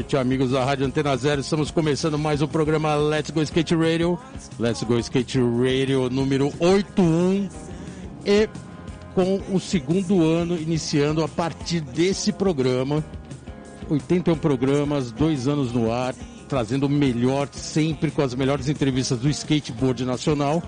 noite, amigos da Rádio Antena Zero. Estamos começando mais o programa Let's Go Skate Radio. Let's Go Skate Radio número 81. E com o segundo ano iniciando a partir desse programa. 81 programas, dois anos no ar, trazendo o melhor, sempre com as melhores entrevistas do skateboard nacional.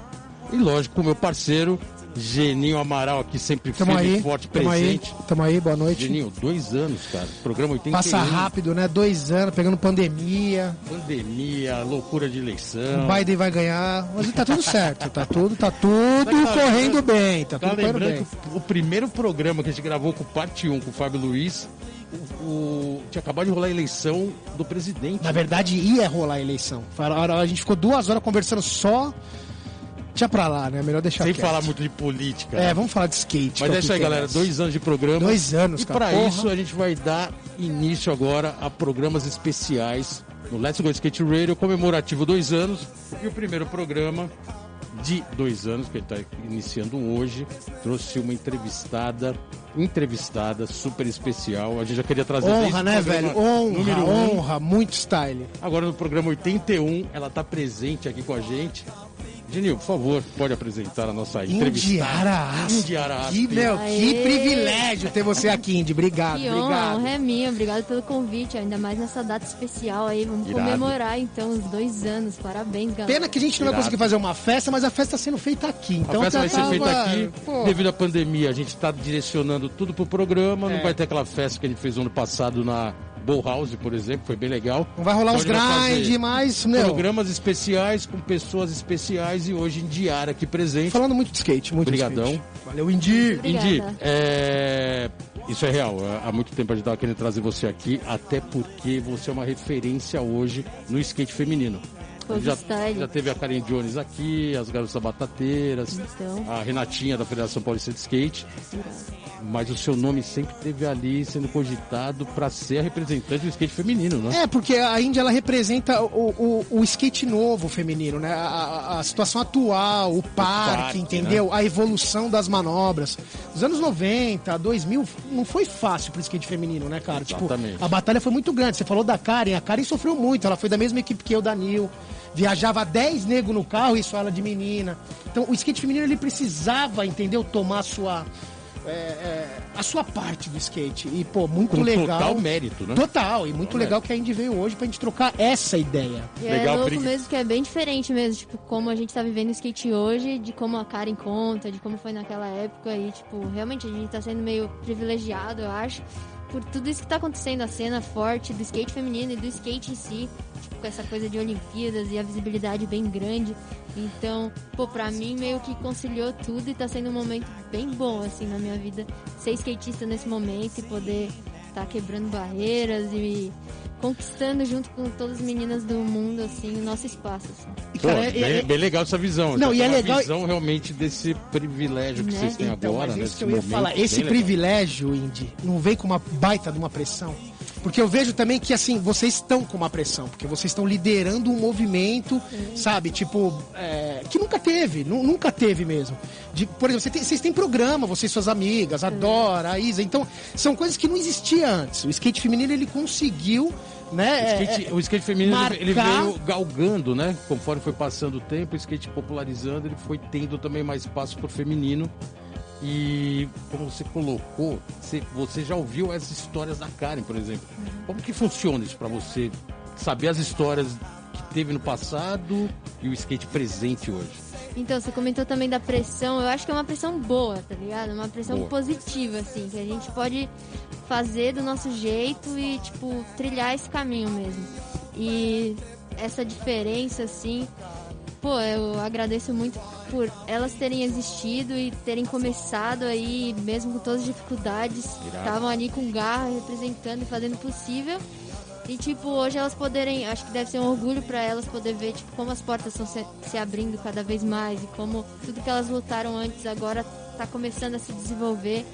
E lógico, com meu parceiro, Geninho Amaral aqui sempre Tamo firme aí, forte, tamo presente. aí, tamo aí, boa noite. Geninho, dois anos, cara. Programa 81. Passa rápido, né? Dois anos, pegando pandemia, Pandemia, loucura de eleição. o Biden vai ganhar, mas tá tudo certo, tá tudo, tá tudo Tá correndo bem, tá Tá tudo correndo lembrando bem. o primeiro programa que a gente gravou com parte 1 com o Fábio Luiz, o, o- tinha acabado de rolar a eleição do presidente. Na verdade, ia rolar a eleição. A gente ficou duas horas conversando só. Tinha pra lá, né? Melhor deixar Sem quieto. falar muito de política. É, né? vamos falar de skate. Mas é isso aí, galera. Dois anos de programa. Dois anos, E cara. para Porra. isso a gente vai dar início agora a programas especiais no Let's Go Skate Radio comemorativo dois anos. E o primeiro programa de dois anos, que ele está iniciando hoje, trouxe uma entrevistada, entrevistada super especial. A gente já queria trazer Honra, né, velho? Honra, número um. honra, muito style. Agora no programa 81, ela está presente aqui com a gente. Genil, por favor, pode apresentar a nossa entrevistada. Indiara Asp. Indiara Asp. Que, meu, que Aê. privilégio ter você aqui, Indy. Obrigado, Que obrigado. honra é minha. Obrigado pelo convite, ainda mais nessa data especial aí. Vamos Irado. comemorar então os dois anos. Parabéns, galera. Pena que a gente não vai Irado. conseguir fazer uma festa, mas a festa está sendo feita aqui. Então a festa vai ser feita aqui. Pô, Devido à pandemia, a gente está direcionando tudo pro programa. É. Não vai ter aquela festa que a gente fez ano passado na Bowhouse, por exemplo. Foi bem legal. Não vai rolar Então uns grind, mas, meu, Programas especiais com pessoas especiais e hoje em Diária aqui presente. falando muito de skate, muito de Obrigadão. skate. Valeu, Indy. Obrigada. Indy, é... isso é real. Há muito tempo a gente estava querendo trazer você aqui, até porque você é uma referência hoje no skate feminino. Já, já teve a Karen Jones aqui, as garotas batateiras, Então. a Renatinha da Federação Paulista de Skate. Mas o seu nome sempre esteve ali sendo cogitado para ser a representante do skate feminino, né? É, porque a Indy ela representa o, o, o skate novo feminino, né? A, a- situação atual, o parque, parque, entendeu? A evolução das manobras. Os anos 90, 2000, não foi fácil pro skate feminino, né, cara? Tipo, Exatamente. a batalha foi muito grande. Você falou da Karen, a Karen sofreu muito. Ela foi da mesma equipe que eu, da Nil. Viajava 10 negros no carro e só ela de menina. Então, o skate feminino, ele precisava, entendeu? Tomar a sua... é, é, a sua parte do skate. E, pô, muito Com legal. total mérito, né? Total, e muito Total legal que a Indy veio hoje pra gente trocar essa ideia. E Legal, é louco briga. mesmo que é bem diferente mesmo, tipo, como a gente tá vivendo o skate hoje, de como a Karen conta, de como foi naquela época e, tipo, realmente a gente tá sendo meio privilegiado, eu acho, por tudo isso que tá acontecendo, a cena forte do skate feminino e do skate em si, com essa coisa de Olimpíadas e a visibilidade bem grande. Então, pô, pra mim meio que conciliou tudo e tá sendo um momento bem bom, assim, na minha vida, ser skatista nesse momento e poder tá quebrando barreiras e conquistando junto com todas as meninas do mundo, assim, o nosso espaço. assim. E, Pô, cara, é- bem, é- bem legal essa visão. Não, Já e é legal- visão realmente desse privilégio que Né? vocês têm então, agora, né? Esse momento falar, esse privilégio, Indy, não vem com uma baita de uma pressão. Porque eu vejo também que, assim, vocês estão com uma pressão, porque vocês estão liderando um movimento, sabe, tipo, é, que nunca teve, nu- nunca teve mesmo. De, por exemplo, você tem- vocês têm programa, vocês e suas amigas, a Dora, a Isa, então, são coisas que não existiam antes. O skate feminino, ele conseguiu, né, O é, skate, é, o skate feminino ele- ele marcar- veio galgando, né? Conforme foi passando o tempo, o skate popularizando, ele foi tendo também mais espaço pro feminino. E como você colocou, você, já ouviu as histórias da Karen, por exemplo. Como que funciona isso para você saber as histórias que teve no passado e o skate presente hoje? Então, você comentou também da pressão, eu acho que é uma pressão boa, tá ligado? Uma pressão Boa. positiva, assim, que a gente pode fazer do nosso jeito e, tipo, trilhar esse caminho mesmo. E essa diferença, assim, pô, eu agradeço muito por elas terem existido e terem começado aí, mesmo com todas as dificuldades, estavam ali com garra, representando e fazendo o possível. E, tipo, hoje elas poderem, acho que deve ser um orgulho pra elas poder ver, tipo, como as portas estão se, se abrindo cada vez mais e como tudo que elas lutaram antes agora tá começando a se desenvolver.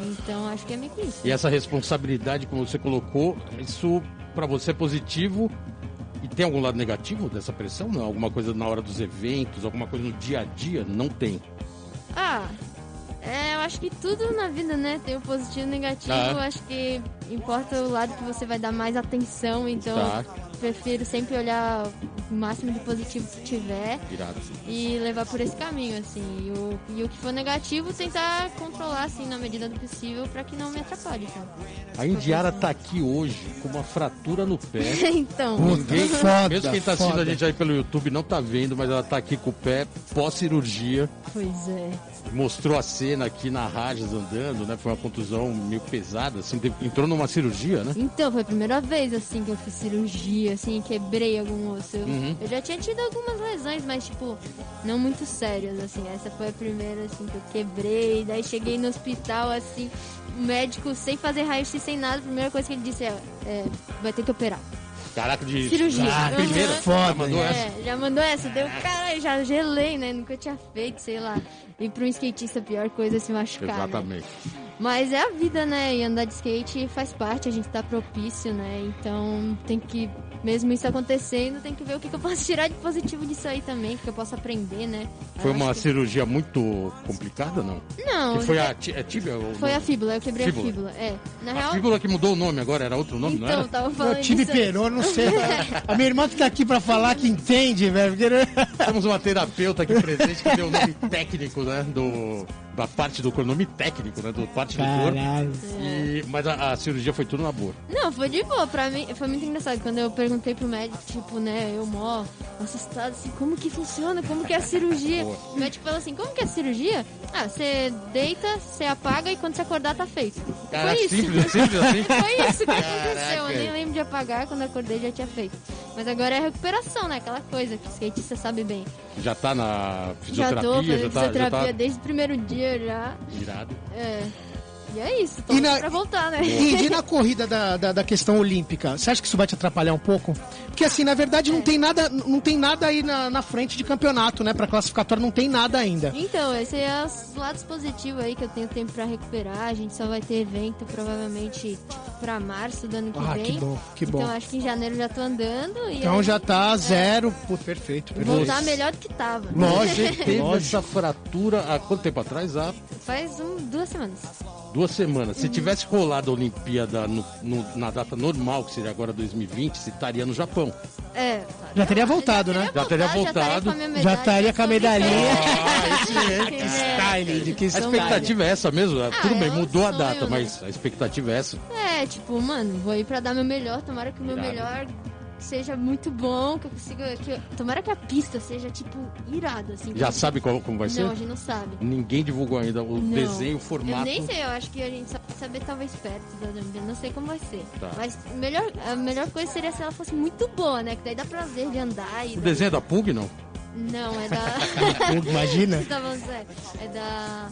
Então, acho que é meio que isso. E essa responsabilidade, como você colocou, isso para você é positivo E tem algum lado negativo dessa pressão? Não? Alguma coisa na hora dos eventos, alguma coisa no dia a dia? Não tem. Ah, É, eu acho que tudo na vida, né? Tem o positivo e o negativo. Ah. Eu acho que importa o lado que você vai dar mais atenção. Então, Tá. Prefiro sempre olhar o máximo de positivo que tiver Irado. e levar por esse caminho, assim. E o, e o que for negativo, tentar controlar, assim, na medida do possível, pra que não me atrapalhe, sabe? A Indiara tá aqui hoje com uma fratura no pé. então, Ninguém, Foda, mesmo quem tá assistindo foda. a gente aí pelo YouTube não tá vendo, mas ela tá aqui com o pé pós-cirurgia. pois é. Mostrou a cena aqui na Rajas andando, né? Foi uma contusão meio pesada, assim, entrou numa cirurgia, né? Então, foi a primeira vez, assim, que eu fiz cirurgia, assim, quebrei algum osso. Eu, Uhum. eu já tinha tido algumas lesões, mas, tipo, não muito sérias, assim. Essa foi a primeira, assim, que eu quebrei. Daí cheguei no hospital, assim, o médico, sem fazer raio-x, sem nada, a primeira coisa que ele disse é, é, vai ter que operar. Caraca, de. Cirurgia. Ah, Uhum. Foda, Já mandou hein? essa? É, já mandou essa, deu, caralho, já gelei, né? Nunca tinha feito, sei lá. E pra um skatista, a pior coisa é se machucar, né? Exatamente. Mas é a vida, né? E andar de skate faz parte, a gente tá propício, né? Então tem que, mesmo isso acontecendo, tem que ver o que, que eu posso tirar de positivo disso aí também, o que eu posso aprender, né? Foi Eu uma que- cirurgia muito complicada, não? Não, Que foi a é tíbia? ou- foi a fíbula, eu quebrei Fíbula. a fíbula. É. Na A real. fíbula que mudou o nome agora, era outro nome, não então, era? tava falando time disso aí. perou, não sei. A minha irmã que tá aqui pra falar que entende, velho. porque- Temos uma terapeuta aqui presente que deu o nome técnico, né? Do, da parte do nome técnico, né? Do parte do corpo. Caralho. E, mas a, a cirurgia foi tudo na boa. Não, foi de boa. Pra mim, foi muito engraçado. Quando eu perguntei pro médico, tipo, né, eu mó assustado, assim, como que funciona? Como que é a cirurgia? O médico falou assim, como que é a cirurgia? Ah, você deita, você apaga e quando você acordar tá feito. Caraca, foi isso. simples, simples assim. Foi isso que aconteceu. Caraca. Eu nem lembro de apagar, quando acordei já tinha feito. Mas agora é recuperação, né? Aquela coisa que o skatista sabe bem. Já tá na Já fisioterapia, tô fazendo já tá, já tá desde o primeiro dia já. irado. É. E é isso, tô E na- pra voltar, né? E, e na corrida da, da, da questão olímpica, você acha que isso vai te atrapalhar um pouco? Porque assim, na verdade, não tem nada, não tem nada aí na, na frente de campeonato, né? Pra classificatório não tem nada ainda. Então, esse é os lados positivos aí que eu tenho tempo pra recuperar. A gente só vai ter evento provavelmente tipo, pra março do ano que Ah, vem. que bom, que bom. Então acho que em janeiro já tô andando e Então aí já tá zero. Pô, perfeito, perfeito. voltar melhor do que tava. Lógico. Teve essa fratura há quanto tempo atrás? Há Faz um, duas semanas. Duas semanas. Se tivesse rolado a Olimpíada no- no- na data normal, que seria agora 2020, você estaria no Japão. É. Já teria voltado, né? Já teria voltado. a Já estaria com a medalhinha. Ah, excelente. É. Style, de que A expectativa é essa mesmo. Tudo é bem, um mudou a sonho, data, né? mas a expectativa é essa. É, tipo, mano, vou ir pra dar meu melhor. Tomara que o meu Irado. melhor seja muito bom, que eu consiga. Que eu- tomara que a pista seja, tipo, irada, assim. Já sabe qual, como vai ser? Não, a gente não sabe. Ninguém divulgou ainda o Não. desenho, o formato. Eu nem sei, eu acho que a gente só vai saber talvez perto da Olimpíada, não sei como vai ser. Tá. Mas melhor, a melhor coisa seria se ela fosse muito boa, né? Que daí dá prazer de andar e. O daí- desenho é da Pug, não? Não, é da. Imagina. Tá? É da.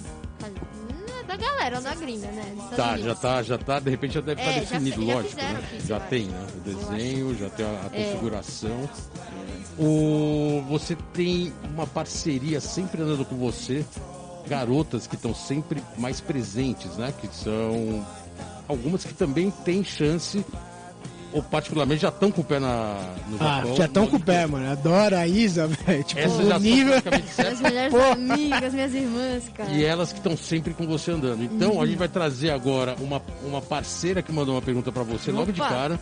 É da galera, da gringa, né? Tá, já tá, já tá, de repente já deve É, estar já definido, fe- já lógico. fizeram né? Já tem, né? O desenho, já tem a, a É. configuração. O, você tem uma parceria sempre andando com você, garotas que estão sempre mais presentes, né? Que são algumas que também têm chance, ou particularmente já estão com o pé na, no Ah, Japão. já estão com o pé, mano. Adoro a Isa, velho. Tipo, Essas o já nível. são praticamente certas. As melhores amigas, minhas irmãs, cara. E elas que estão sempre com você andando. Então, a gente vai trazer agora uma, uma parceira que mandou uma pergunta pra você logo de Opa. cara.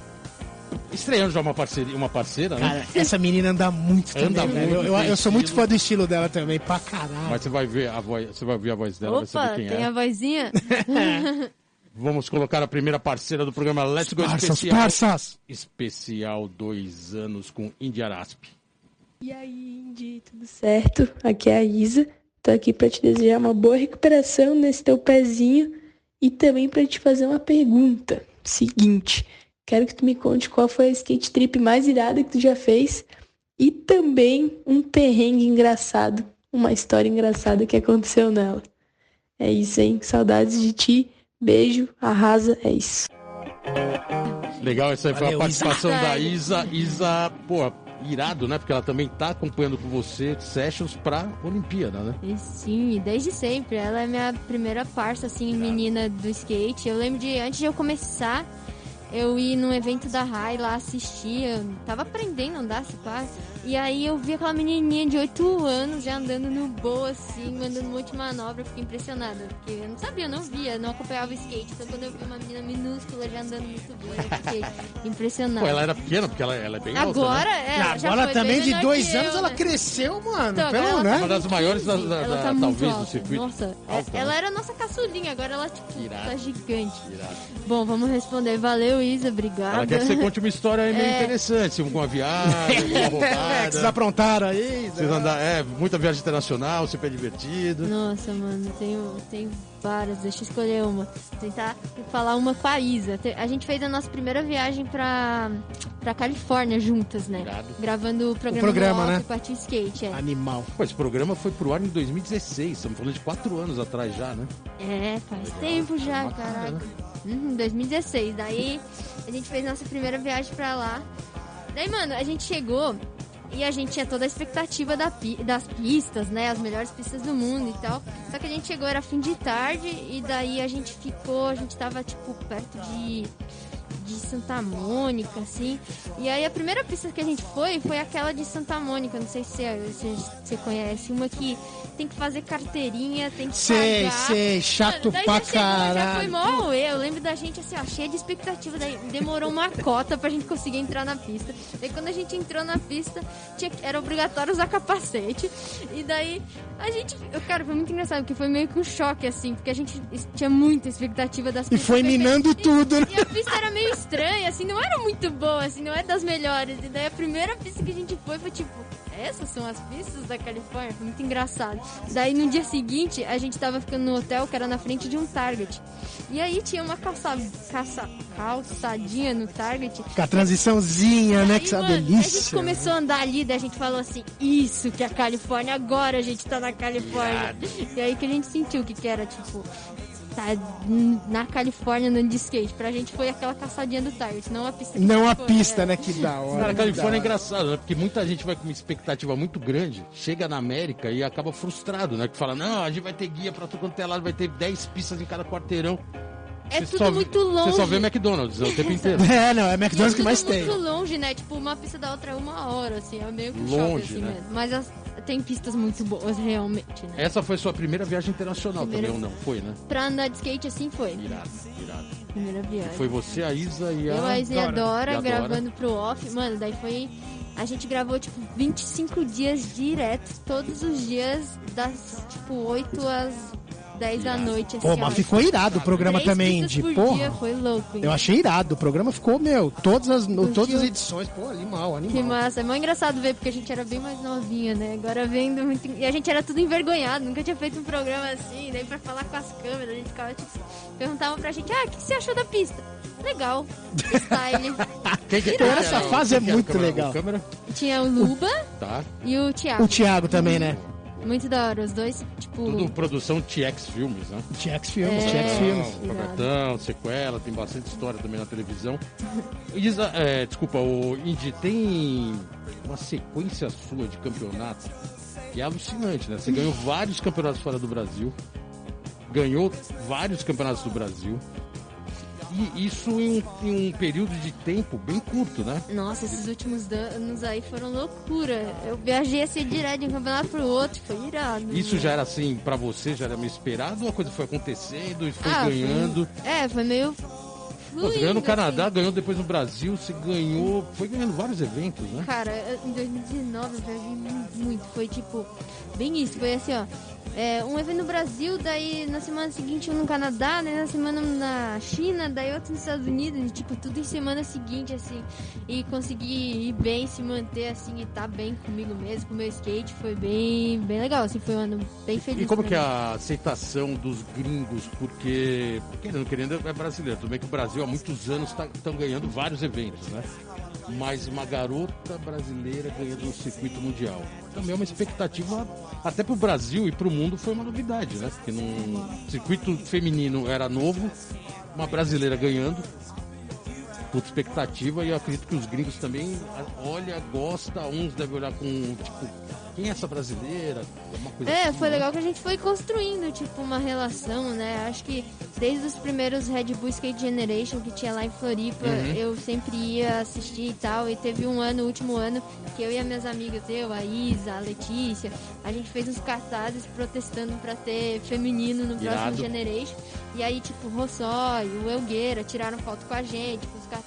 Estreando já uma parceria, uma parceira, né? Cara, essa menina anda muito Anda também, muito, Eu, eu, tem eu sou muito fã do estilo dela também, pra caralho. Mas você vai ver a voz, você vai ouvir a voz dela, vai Opa, saber quem tem é. a vozinha? Vamos colocar a primeira parceira do programa Let's Go Parças, Especial. parças. Especial dois anos com Indiarasp. E aí, Indy, tudo certo? Aqui é a Isa. Tô aqui pra te desejar uma boa recuperação nesse teu pezinho e também pra te fazer uma pergunta. Seguinte, quero que tu me conte qual foi a skate trip mais irada que tu já fez e também um perrengue engraçado, uma história engraçada que aconteceu nela. É isso, hein? Saudades de ti. Beijo, arrasa, é isso. Legal, essa aí foi a Valeu, Isa. participação da Sério. Isa. Isa, pô, irado, né? Porque ela também tá acompanhando com você sessions pra Olimpíada, né? E Sim, desde sempre. Ela é minha primeira parça, assim, menina do skate. Eu lembro de, antes de eu começar, eu ir num evento da RAI lá assistir. Eu tava aprendendo a andar, se pá. E aí eu vi aquela menininha de 8 anos já andando no boa, assim, mandando um monte de manobra. Eu fiquei impressionada. Porque eu não sabia, eu não via, não acompanhava o skate. Então quando eu vi uma menina minúscula já andando muito boa, eu fiquei impressionada. Pô, ela era pequena, porque ela, ela é bem alta, Agora, né? é, ela Agora também de dois anos eu, ela né? cresceu, mano. Então, pelo, agora ela né? tá Uma das maiores da, da- Ela da- tá talvez do alta. circuito. Nossa, é- Alta, ela né? era a nossa caçulinha, agora ela tipo, Irado. tá gigante. Irado. Bom, vamos responder. Valeu, Isa, obrigada. Ela quer que você conte uma história aí meio É. interessante, alguma viagem, alguma É, que vocês aprontaram aí. Vocês andar, é, muita viagem internacional, super divertido. Nossa, mano, tenho, tenho várias. Deixa eu escolher uma. Tentar falar uma com a Isa. A gente fez a nossa primeira viagem pra, pra Califórnia juntas, né? Irado. Gravando o programa, programa, no né? Partiu Skate, é. Animal. Pô, esse programa foi pro ar em 2016, estamos falando de quatro anos atrás já, né? É, faz tempo já, Bacana, caraca. né? Uhum, 2016. Daí a gente fez nossa primeira viagem pra lá. Daí, mano, a gente chegou e a gente tinha toda a expectativa da das pistas, né? As melhores pistas do mundo e tal. Só que a gente chegou, era fim de tarde, e daí a gente ficou, a gente tava, tipo, perto de. De Santa Mônica, assim. E aí a primeira pista que a gente foi foi aquela de Santa Mônica. Não sei se você, conhece. Uma que tem que fazer carteirinha, tem que Sei, pagar. sei, chato daí pra chegou, Já foi caralho. mó eu. lembro da gente assim, ó, cheia de expectativa. Daí demorou uma cota pra gente conseguir entrar na pista. Daí quando a gente entrou na pista, tinha, era obrigatório usar capacete. E daí a gente. eu, Cara, foi muito engraçado, porque foi meio que um choque, assim, porque a gente tinha muita expectativa das E pistas. foi minando E- tudo, né? E a pista era meio estranha, assim, não era muito boa, assim, não é das melhores. E daí a primeira pista que a gente foi foi tipo, essas são as pistas da Califórnia? Foi muito engraçado. Daí no dia seguinte, a gente tava ficando no hotel que era na frente de um Target. E aí tinha uma calça, calça, calçadinha no Target. Com a transiçãozinha, né? Aí, Que é mano, A gente delícia. começou a andar ali, daí a gente falou assim, isso que é a Califórnia, agora a gente tá na Califórnia. E aí que a gente sentiu que, que era, tipo, tá na Califórnia andando de skate. Pra gente foi aquela caçadinha do Target, não a pista que Não a pista, é. né? Que da hora. Cara, a que Califórnia é engraçado, né? Porque muita gente vai com uma expectativa muito grande, chega na América e acaba frustrado, né? Que fala, não, a gente vai ter guia pra tudo quanto é lado, vai ter 10 pistas em cada quarteirão. É Você tudo só muito longe. Você só vê McDonald's o tempo inteiro. É, não, é E é McDonald's que mais tem. muito longe, né? Tipo, uma pista da outra é uma hora, assim, é meio que Longe, choque, assim né? mesmo. Mas as- tem pistas muito boas, realmente, né? Essa foi sua primeira viagem internacional Primeira- também, ou não? Foi, né? Pra andar de skate assim foi. Irado, irado. Primeira viagem. Foi você, a Isa e a... Eu, a Isa e a Dora. E a Dora. gravando pro off. Mano, daí foi. A gente gravou, tipo, 25 dias direto, todos os dias, das, tipo, 8 às 10 da noite. Assim, Pô, mas ficou irado o programa Três também, de por porra. dia, foi louco. hein? Eu achei irado. O programa ficou, meu, todas as, Curtiu? todas as edições. Pô, animal, Que animal. massa. É mó engraçado ver, porque a gente era bem mais novinha, né? Agora vendo muito... E a gente era tudo envergonhado, nunca tinha feito um programa assim. Daí pra falar com as câmeras, a gente ficava, tipo... Perguntavam pra gente, ah, o que você achou da pista? Legal. Style. Que- Pô, essa que fase é que muito legal. Tinha o Luba Tá. e o Thiago. O Thiago também, né? Muito da hora, os dois, tipo... Tudo produção TX Filmes, né? TX Filmes, É. TX Filmes. Robertão, sequela, tem bastante história também na televisão. Isa, é, desculpa, o Indy, tem uma sequência sua de campeonato que é alucinante, né? Você ganhou vários campeonatos fora do Brasil, ganhou vários campeonatos do Brasil. E isso em um, em um período de tempo bem curto, né? Nossa, esses últimos anos aí foram loucura. Eu viajei assim direto de um campeonato pro outro, foi irado. Isso já era assim, pra você, já era meio esperado ou a coisa foi acontecendo e foi Ah, foi- ganhando? É, foi meio. Pô, você ganhou no fluindo, Canadá, assim. ganhou depois no Brasil, você ganhou. Foi ganhando vários eventos, né? Cara, eu- em 2019 eu viajei mu- muito. Foi tipo, bem isso. Foi assim, ó. É, um evento no Brasil, daí na semana seguinte um no Canadá, daí na semana na China, daí outro nos Estados Unidos, tipo, tudo em semana seguinte, assim. E conseguir ir bem, se manter assim e tá bem comigo mesmo, com o meu skate, foi bem, bem legal, assim, foi um ano bem feliz. E como que é a aceitação dos gringos? Porque, querendo, querendo, é brasileiro. Bem que o Brasil há muitos anos estão ganhando vários eventos, né? Mas uma garota brasileira ganhando um circuito mundial. Também é uma expectativa, até pro Brasil e pro mundo foi uma novidade, né? Porque num circuito feminino era novo, uma brasileira ganhando. Puta expectativa e eu acredito que os gringos também olha, gosta, uns devem olhar com, tipo, quem é essa brasileira? Coisa É, assim, foi né? legal que a gente foi construindo, tipo, uma relação, né? Acho que desde os primeiros Red Bull Skate Generation que tinha lá em Floripa, Uhum. eu sempre ia assistir e tal. E teve um ano, o último ano, que eu e as minhas amigas, eu, a Isa, a Letícia, a gente fez uns cartazes protestando pra ter feminino no Irado. próximo Generation. E aí, tipo, o Rossói, o Elgueira tiraram foto com a gente, com os cartazes.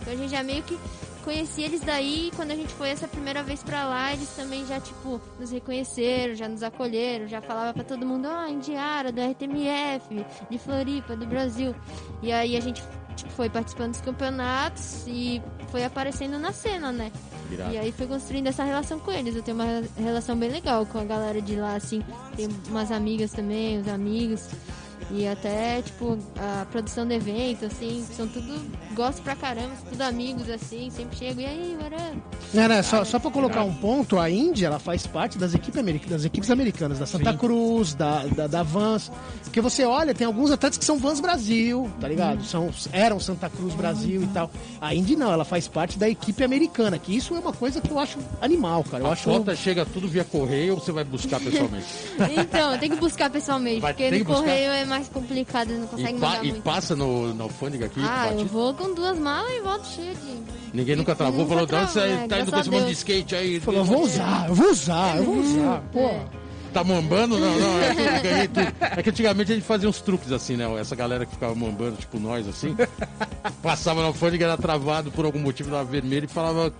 Então a gente já meio que conheci eles daí. Quando a gente foi essa primeira vez pra lá, eles também já, tipo, nos reconheceram, já nos acolheram, já falava pra todo mundo, ó, Indiara, do RTMF, de Floripa, do Brasil. E aí a gente, tipo, foi participando dos campeonatos e foi aparecendo na cena, né? Irado. E aí foi construindo essa relação com eles. Eu tenho uma relação bem legal com a galera de lá, assim. Tem umas amigas também, os amigos. E até, tipo, a produção do evento, assim, são tudo. Gosto pra caramba, são tudo amigos, assim, sempre chego. E aí? Não, não, só, só pra colocar um ponto, a Índia, ela faz parte das equipes, americanas, das equipes americanas, da Santa Cruz, da, da, da Vans. Porque você olha, tem alguns atletas que são Vans Brasil, tá ligado? São, eram Santa Cruz Brasil e tal. A Indy não, ela faz parte da equipe americana, que isso é uma coisa que eu acho animal, cara. Eu A acho. foto chega tudo via correio ou você vai buscar pessoalmente? Então, tem que buscar pessoalmente, Vai porque no buscar? correio é mais complicado, não e, consegue pa- mandar e muito. passa no, na alfândega aqui, Ah, eu vou com duas malas e volto cheio de. Ninguém nunca travou, Nunca falou, de onde você travou, é, tá indo com esse monte de skate aí? Falou, eu vou usar, eu vou usar, eu vou usar. Pô. Tá mambando? Não, não, é que eu ganhei tudo. É que antigamente a gente fazia uns truques assim, né? Essa galera que ficava mambando, tipo nós, assim, passava na alfândega, era travado por algum motivo na vermelha e falava.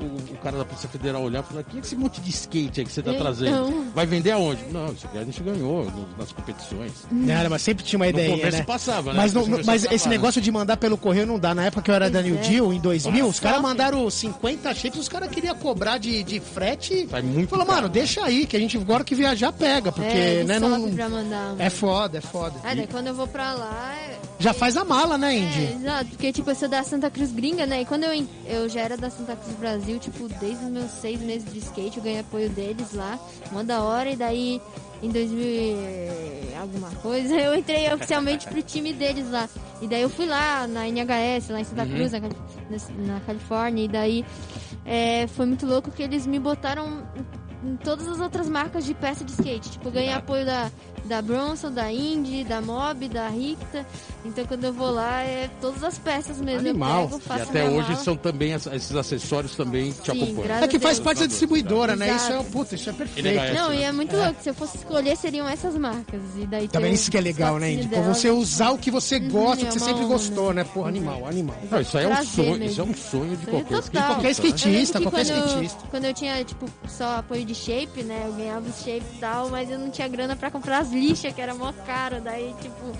O, o cara da Polícia Federal olhava e falava: que é esse monte de skate aí que você tá Então. trazendo? Vai vender aonde? Não, isso aqui a gente ganhou no- nas competições. Não, mas sempre tinha uma No ideia, começo né? passava, né? Mas, não- No mas esse né? negócio de mandar pelo correio não dá. Na época que eu era da Pois New é. Deal, em 2000, os caras mandaram 50 shapes, os caras queriam cobrar de, de frete. Sai muito Falou, mano, deixa aí, que a gente agora que viajar pega, porque, é, né, não... mandar. É foda, é foda. Daí quando eu vou pra lá. é- Já faz a mala, né, É, Indy? exato, porque tipo, eu sou da Santa Cruz gringa, né? E quando eu, eu já era da Santa Cruz Brasil, tipo, desde os meus seis meses de skate, eu ganhei apoio deles lá, mó da hora, e daí em 2000 e alguma coisa, eu entrei oficialmente pro time deles lá. E daí eu fui lá na NHS, lá em Santa Cruz, na, na- Califórnia, e daí é, foi muito louco que eles me botaram em todas as outras marcas de peça de skate. Tipo, ganhei apoio da, da Bronson, da Indy, da Mob, da Ricta. Então quando eu vou lá, é todas as peças mesmo. Animal. Eu pego, E até hoje mala. são também esses acessórios também te Sim, acompanham. graças É que faz parte da distribuidora, né? Exato. Isso é, puta, isso é perfeito. NHS. Não, e é muito louco. Se eu fosse escolher, seriam essas marcas. E daí Também isso que é legal, né, Indy? Delas. você usar o que você gosta, é que você sempre gostou, né? Porra, animal, animal. Não, isso aí é um Prazer sonho, mesmo. isso é um sonho de Sonho qualquer skatista, Qualquer. Eu Skatista, que qualquer quando, skatista. Quando eu tinha, tipo, só apoio de shape, né? Eu ganhava os shape e tal, mas eu não tinha grana pra comprar as lixas, que era mó caro. Daí, tipo,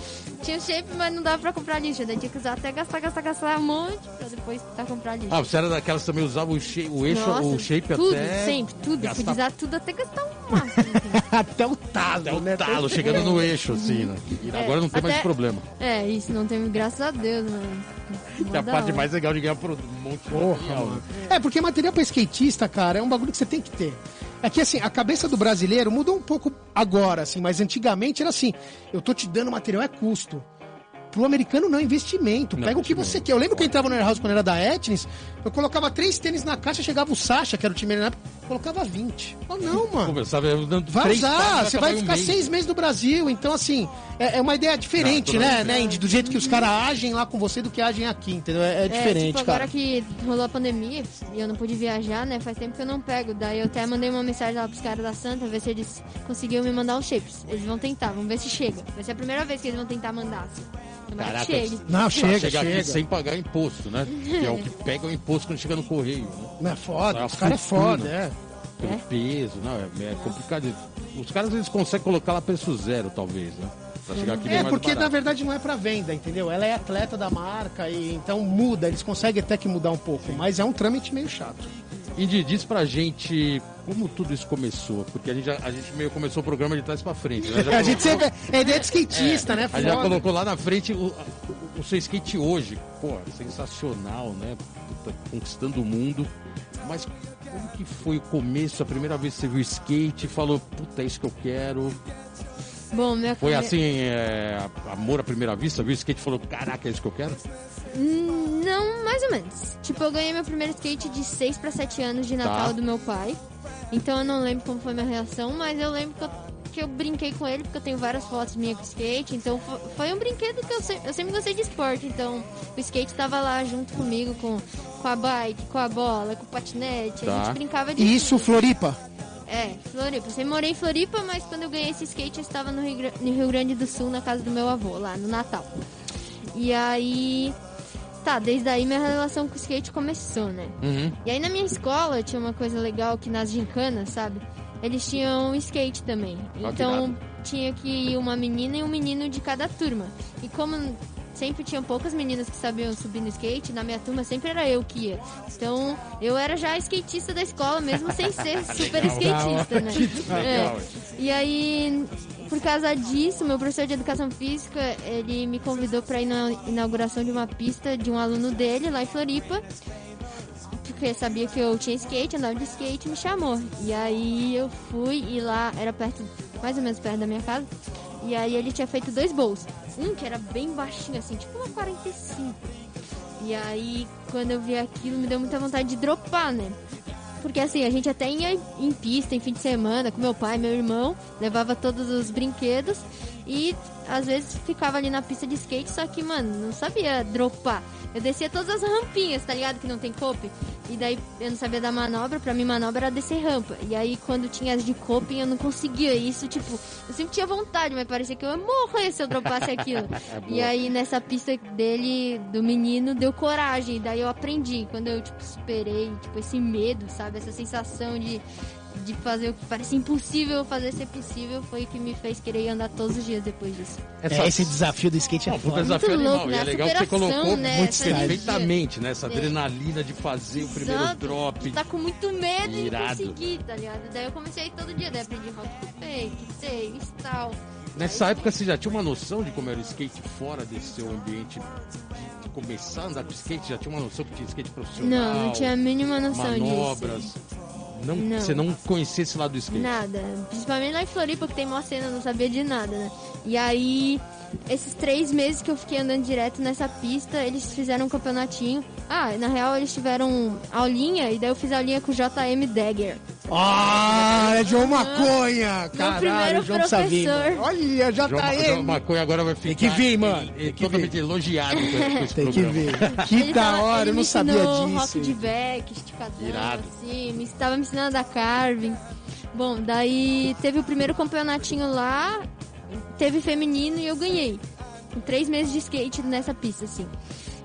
tinha o shape, mas não dava pra comprar lixa. Daí tinha que usar até gastar, gastar, gastar um monte pra depois tentar comprar lixa. Ah, você era daquelas que também usava o, shape, o eixo, Nossa, o shape tudo, até. sempre, tudo. gastar Podia usar tudo até gastar um máximo. assim. Até o talo, Até o né? talo, chegando no eixo, assim, né? E É, agora não tem mais até- problema. É, isso não tem, graças a Deus, mano. Que a parte mais legal de ganhar um monte de Porra, material. mano. né? É, porque material pra skatista, cara, é um bagulho que você tem que ter. É que assim, a cabeça do brasileiro mudou um pouco agora, assim, mas antigamente era assim: eu tô te dando material, é custo. Pro americano não, é investimento. Não, Pega o que você quer. Eu lembro que eu entrava no Airhouse quando era da Etnis, eu colocava três tênis na caixa, chegava o Sasha, que era o time na época, colocava 20. Eu, não, mano. Conversava, Vai usar, você vai um ficar mês. seis meses no Brasil, então assim, é, é uma ideia diferente, Não, né, né, Indy? Do jeito que os caras agem lá com você do que agem aqui, entendeu? É, é diferente, tipo, cara. agora que rolou a pandemia e eu não pude viajar, né? Faz tempo que eu não pego. Daí eu até mandei uma mensagem lá pros caras da Santa, ver se eles conseguiam me mandar os shapes. Eles vão tentar, vamos ver se chega. Vai ser a primeira vez que eles vão tentar mandar, assim. Caraca. Não, chega, Chegar chega. aqui sem pagar imposto, né? Que é o que pega o imposto quando chega no correio, né? Não é foda, A os caras é foda, é. Pelo É? peso, não, é, é complicado. Os caras eles conseguem colocar lá preço zero, talvez, né? Pra chegar aqui bem É, porque na verdade não é pra venda, entendeu? Ela é atleta da marca e então muda, eles conseguem até que mudar um pouco, mas é um trâmite meio chato. Indy, diz pra gente como tudo isso começou, porque a gente, já- a gente meio começou o programa de trás pra frente, né? A gente sempre é ideia de skatista, né? A gente já colocou lá na frente o, o, seu skate hoje. Pô, sensacional, né? Puta, conquistando o mundo. Mas como que foi o começo, a primeira vez que você viu o skate e falou, puta, é isso que eu quero? Bom, minha Foi assim, é, amor à primeira vista, viu o skate e falou, caraca, é isso que eu quero? Hum, Não mais ou menos. Tipo, eu ganhei meu primeiro skate de 6 pra 7 anos de Natal Tá. do meu pai. Então eu não lembro como foi minha reação, mas eu lembro que eu, que eu brinquei com ele, porque eu tenho várias fotos minhas com skate. Então fo- foi um brinquedo que eu, se- eu sempre gostei de esporte. Então o skate tava lá junto comigo, com, com a bike, com a bola, com o patinete. Tá. A gente brincava de E isso, tudo. Floripa. É, Floripa. Eu sempre morei em Floripa, mas quando eu ganhei esse skate eu estava no Rio, no Rio Grande do Sul, na casa do meu avô, lá no Natal. E aí. Tá, desde aí minha relação com o skate começou, né? Uhum. E aí na minha escola tinha uma coisa legal que nas gincanas, sabe? Eles tinham skate também. Ah, Então tinha que ir uma menina e um menino de cada turma. E como sempre tinham poucas meninas que sabiam subir no skate, na minha turma sempre era eu que ia. Então eu era já skatista da escola, mesmo sem ser super skatista, né? É. E aí, por causa disso, meu professor de educação física, ele me convidou para ir na inauguração de uma pista de um aluno dele lá em Floripa. Porque sabia que eu tinha skate, andava de skate e me chamou. E aí eu fui e lá era perto, mais ou menos perto da minha casa. E aí ele tinha feito dois bowls. Um que era bem baixinho, assim, tipo uma 45. E aí, quando eu vi aquilo, me deu muita vontade de dropar, né? Porque assim, a gente até ia em pista em fim de semana com meu pai, meu irmão, levava todos os brinquedos e às vezes ficava ali na pista de skate, só que, mano, não sabia dropar. Eu descia todas as rampinhas, tá ligado? Que não tem cope. E daí eu não sabia dar manobra, pra mim manobra era descer rampa. E aí quando tinha as de coping eu não conseguia isso, tipo, eu sempre tinha vontade, mas parecia que eu ia morrer se eu dropasse aquilo. e aí nessa pista dele, do menino, deu coragem. E daí eu aprendi. Quando eu, tipo, superei, tipo, esse medo, sabe? Essa sensação de, de fazer o que parecia impossível fazer ser possível foi o que me fez querer andar todos os dias depois disso. É, esse desafio do skate é Não, foi um foda. desafio Muito animal. louco, e é né? legal que você colocou né? muito Essa perfeitamente, né? Essa É. adrenalina de fazer o primeiro Exato. drop. Tá com muito medo Irado. de conseguir, tá ligado? Daí eu comecei a ir todo dia, daí aprendi rock fake, sei, tal. Nessa época você já tinha uma noção de como era o skate fora desse seu ambiente de, de começar a andar com skate? Já tinha uma noção que tinha skate profissional? Não, não tinha a mínima noção manobras. disso. Não, Não. Você não conhecia esse lado do skate? Nada. Principalmente lá em Floripa, que tem mó cena, eu não sabia de nada, né? E aí, esses três meses que eu fiquei andando direto nessa pista, eles fizeram um campeonatinho. Ah, na real, eles tiveram aulinha, e daí eu fiz aulinha com o JM Dagger. Ah, é João Maconha! Caralho, primeiro João Savino. professor. Olha, já João, tá João. Maconha agora vai ficar que vir, mano. Tem que totalmente elogiado com, esse Tem que ver. Que Ele da tava- hora, eu não sabia disso. rock de back, esticadão, Irado. assim, me estava me ensinando a carving. Bom, daí teve o primeiro campeonatinho lá, teve feminino e eu ganhei. Com três meses de skate nessa pista, assim.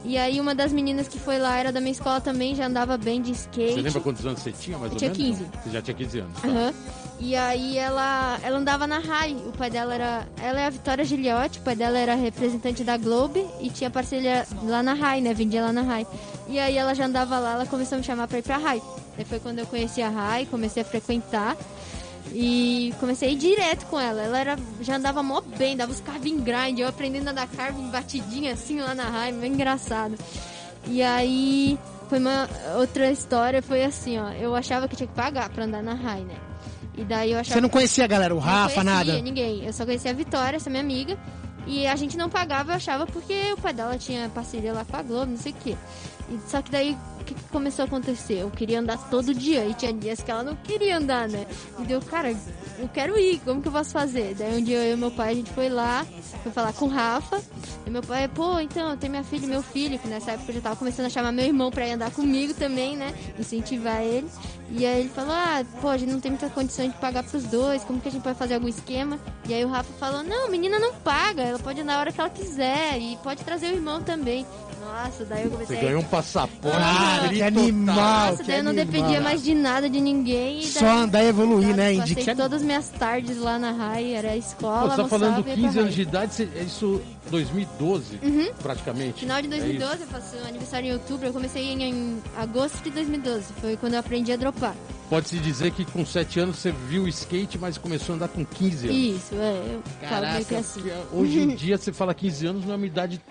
E aí uma das meninas que foi lá era da minha escola também, já andava bem de skate. Você lembra quantos anos você tinha, mais Eu ou tinha menos? 15. Você já tinha 15 anos. tá. Aham. E aí ela, ela andava na RAI. O pai dela era. Ela é a Vitória Giliotti, o pai dela era representante da Globe e tinha parceria lá na RAI, né? Vendia lá na RAI. E aí ela já andava lá, ela começou a me chamar pra ir pra RAI. Daí foi quando eu conheci a RAI, comecei a frequentar. E comecei a ir direto com ela. Ela era, já andava mó bem, dava os carving grind. Eu aprendendo a dar carving batidinha assim lá na RAI, bem engraçado. E aí foi uma outra história, foi assim, ó. Eu achava que tinha que pagar pra andar na RAI, né? E daí eu achava Você não conhecia a galera, o não Rafa, conhecia nada? ninguém. Eu só conhecia a Vitória, essa minha amiga. E a gente não pagava, eu achava, porque o pai dela tinha parceria lá com a Globo, não sei o quê. E, só que daí, que, começou a acontecer? Eu queria andar todo dia, e tinha dias que ela não queria andar, né? E deu, cara, eu quero ir, como que eu posso fazer? Daí um dia eu e meu pai, a gente foi lá, foi falar com o Rafa. E meu pai, pô, então, tem minha filha e meu filho, que nessa época eu já tava começando a chamar meu irmão pra ir andar comigo também, né? Incentivar ele. E aí ele falou, ah, pô, a gente não tem muita condição de pagar pros dois, como que a gente pode fazer algum esquema? E aí o Rafa falou, não, menina não paga, ela pode andar a hora que ela quiser e pode trazer o irmão também. Nossa, daí eu Você comecei ganhou um passaporte. Cara, que animal. Nossa, que daí eu não animal. dependia mais de nada, de ninguém. E daí, Só andar e evoluir, né? Passei Indica... todas as minhas tardes lá na RAI, era a escola, Pô, você tá falando almoçava e ia pra 15 anos de idade, você- é isso 2012, praticamente. Uhum. Final de É 2012, eu faço aniversário em outubro, eu comecei em, em agosto de 2012, foi quando eu aprendi a dropar. Pode-se dizer que com 7 anos você viu o skate, mas começou a andar com 15 anos. Isso, é, eu falo meio que Caraca, assim. hoje em dia você fala 15 anos, não é uma idade.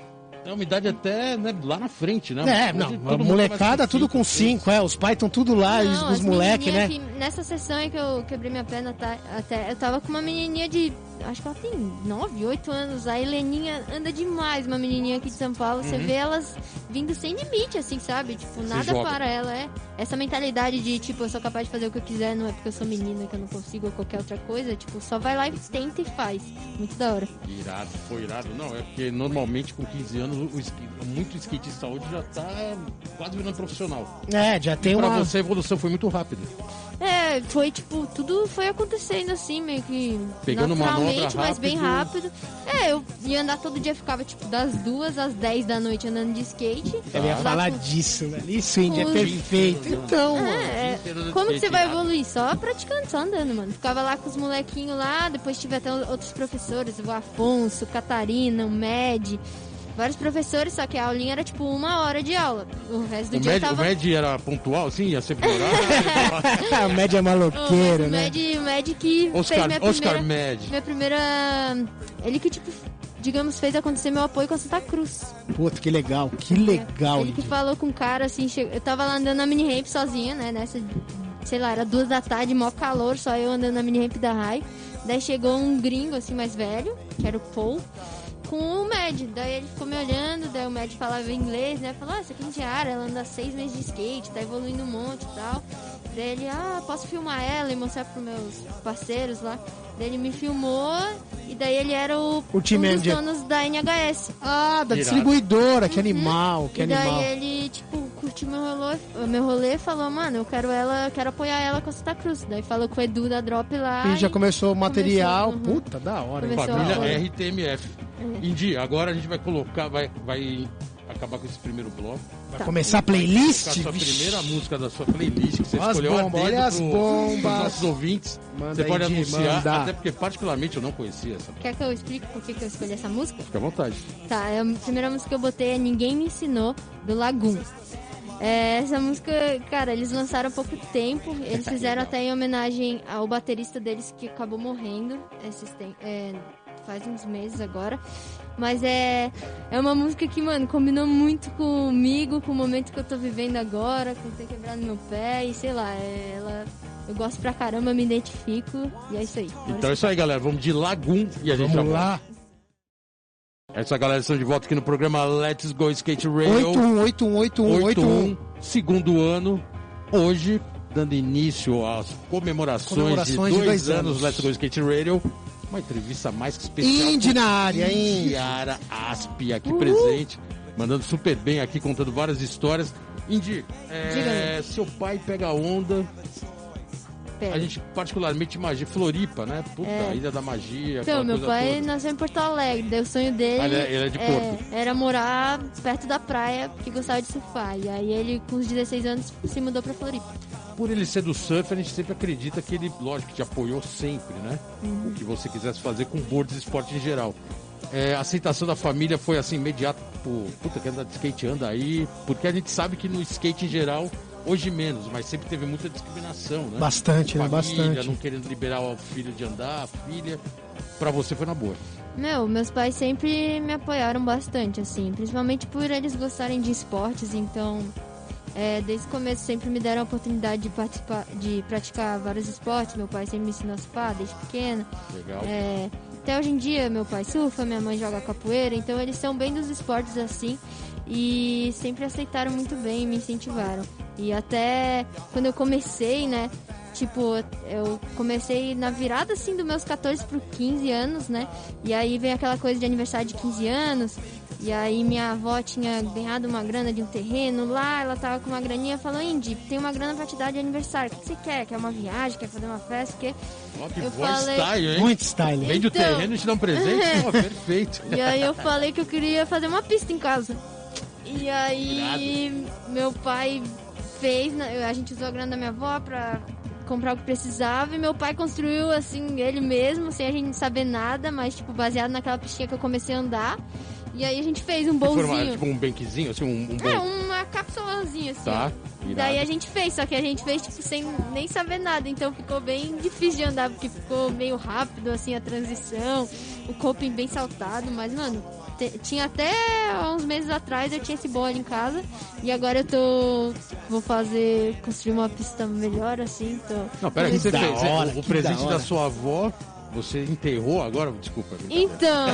É uma idade até né, lá na frente, né? É, não, a mundo molecada tudo com. 5, é, os pais estão tudo lá, os, Não, os as moleque, né? que- nessa sessão aí que eu quebrei minha perna, tá, até, eu tava com uma menininha de acho que ela tem 9, 8 anos. A Heleninha anda demais, uma menininha aqui de São Paulo. Você Uhum. vê elas vindo sem limite, assim, sabe? Tipo, nada para ela, é. Essa mentalidade de, tipo, eu sou capaz de fazer o que eu quiser, não é porque eu sou menina que eu não consigo ou qualquer outra coisa. Tipo, só vai lá e tenta e faz. Muito da hora. Irado, foi irado. Não, é porque normalmente com 15 anos, o esqui, muito skatista hoje já tá quase virando profissional. É, já tem Pra uma. você a evolução foi muito rápida. É, foi tipo, tudo foi acontecendo assim, meio que Pegando naturalmente, mas bem rápido. É, eu ia andar todo dia, ficava tipo das duas às 10 da noite andando de skate. Eu ia falar com- disso, velho. Isso, Indy, é perfeito. Então, mano. É, inteiro de como que você vai evoluir? Só praticando, só andando, mano. Ficava lá com os molequinhos lá, depois tive até outros professores, o Afonso, Catarina, o Med, vários professores, só que a aulinha era tipo uma hora de aula. O resto do O dia médio, tava. o médio era pontual, sim? Ia sempre horário? a média é maloqueira, o né? O Med que fez Oscar, minha Oscar primeira. Med. Minha primeira. Ele que, tipo, digamos, fez acontecer meu apoio com a Santa Cruz. Puta, que legal, que legal, Ele que falou com o cara, assim, che- eu tava lá andando na mini ramp sozinha, né? Nessa, sei lá, era duas da tarde, mó calor, só eu andando na mini ramp da Rai. Daí chegou um gringo, assim, mais velho, que era o Paul, com o Mad. Daí ele ficou me olhando, daí o Mad falava inglês, né? Falou, ah, essa aqui é ela anda seis meses de skate, tá evoluindo um monte e tal. Daí ele, ah, posso filmar ela e mostrar pros meus parceiros lá. Daí ele me filmou e daí ele era o, O team um dos donos da NHS. Ah, da Irado. distribuidora, que animal, que e daí animal. ele, tipo, curtiu meu rolê, meu rolê e falou, mano, eu quero ela, eu quero apoiar ela com a Santa Cruz. Daí falou com o Edu da Drop lá. E já começou o material. começou, uhum. Puta, da hora. hein? Família. RTMF. Indy, agora a gente vai colocar, vai, vai acabar com esse primeiro bloco. Vai Tá. começar a a playlist? sua Vixe. primeira música da sua playlist que você As escolheu a bombas, dedo olha as pro- bombas. pros nossos ouvintes. Manda você pode anunciar, manda. até porque particularmente eu não conhecia essa. Quer que eu explique por que, que eu escolhi essa música? Fica à vontade. Tá, é a primeira música que eu botei é Ninguém Me Ensinou, do Lagoon. É, essa música, cara, eles lançaram há pouco tempo. Eles fizeram até em homenagem ao baterista deles que acabou morrendo esses tem- é, faz uns meses agora. Mas é, é uma música que, mano, combinou muito comigo, com o momento que eu tô vivendo agora, com ter quebrado meu pé e sei lá, é, ela. Eu gosto pra caramba, me identifico e é isso aí. Então é isso aí, galera. Vamos de Lagoon e a gente já Vamos volta. lá. Essa galera estão de volta aqui no programa Let's Go Skate Radio 81818181. 81, segundo ano. Hoje, dando início às comemorações, Comemorações de de dois, dois anos anos. Let's Go Skate Radio. Uma entrevista mais que especial. Indy na área, hein? Indiara Asp aqui presente, mandando super bem aqui, contando várias histórias. Indy, é, seu pai pega onda, Pera. a gente particularmente imagina Floripa, né? Puta, É. a Ilha da Magia, Então, meu coisa pai toda. nasceu em Porto Alegre, daí o sonho dele Ah, ele é- ele é de Porto. era morar perto da praia, porque gostava de surfar. E aí ele, com os 16 anos, se mudou pra Floripa. Por ele ser do surf, a gente sempre acredita que ele, lógico, te apoiou sempre, né? Uhum. O que você quisesse fazer com boards e esporte em geral. É, a aceitação da família foi assim, imediata, tipo, puta, que anda de skate, anda aí. Porque a gente sabe que no skate em geral, hoje menos, mas sempre teve muita discriminação, né? Bastante, né? Família, Bastante. não querendo liberar o filho de andar, a filha. Pra você foi na boa. Meu, meus pais sempre me apoiaram bastante, assim, principalmente por eles gostarem de esportes, então é, desde o começo sempre me deram a oportunidade de participar, de praticar vários esportes. Meu pai sempre me ensinou a surfar desde pequena. Legal. É, até hoje em dia, meu pai surfa, minha mãe joga capoeira, então eles são bem dos esportes assim e sempre aceitaram muito bem e me incentivaram. E até quando eu comecei, né? Tipo, eu comecei na virada assim dos meus 14 para 15 anos, né? E aí veio aquela coisa de aniversário de 15 anos. E aí minha avó tinha ganhado uma grana de um terreno lá, ela tava com uma graninha, falou, Indy, tem uma grana pra te dar de aniversário. O que você quer? Quer uma viagem? Quer fazer uma festa? Quer? Ó, que eu falei- style, hein? Muito style. Vende o Então- terreno e te dá um presente. Ó, perfeito. E aí eu falei que eu queria fazer uma pista em casa. E aí meu pai fez, né, a gente usou a grana da minha avó pra comprar o que precisava e meu pai construiu assim ele mesmo, sem a gente saber nada, mas tipo baseado naquela pistinha que eu comecei a andar. E aí a gente fez um Que forma- bolzinho. tipo um benquezinho, assim, um, um É, uma cápsulazinha assim. Tá, irado. Daí a gente fez, só que a gente fez tipo sem nem saber nada, então ficou bem difícil de andar, porque ficou meio rápido assim a transição, o coping bem saltado, mas mano, tinha até uns meses atrás eu tinha esse bolo em casa e agora eu tô vou fazer construir uma pista melhor assim, então Não, pera aí, você da fez. hora, o, que presente da da, sua avó Você enterrou agora? Desculpa. Então.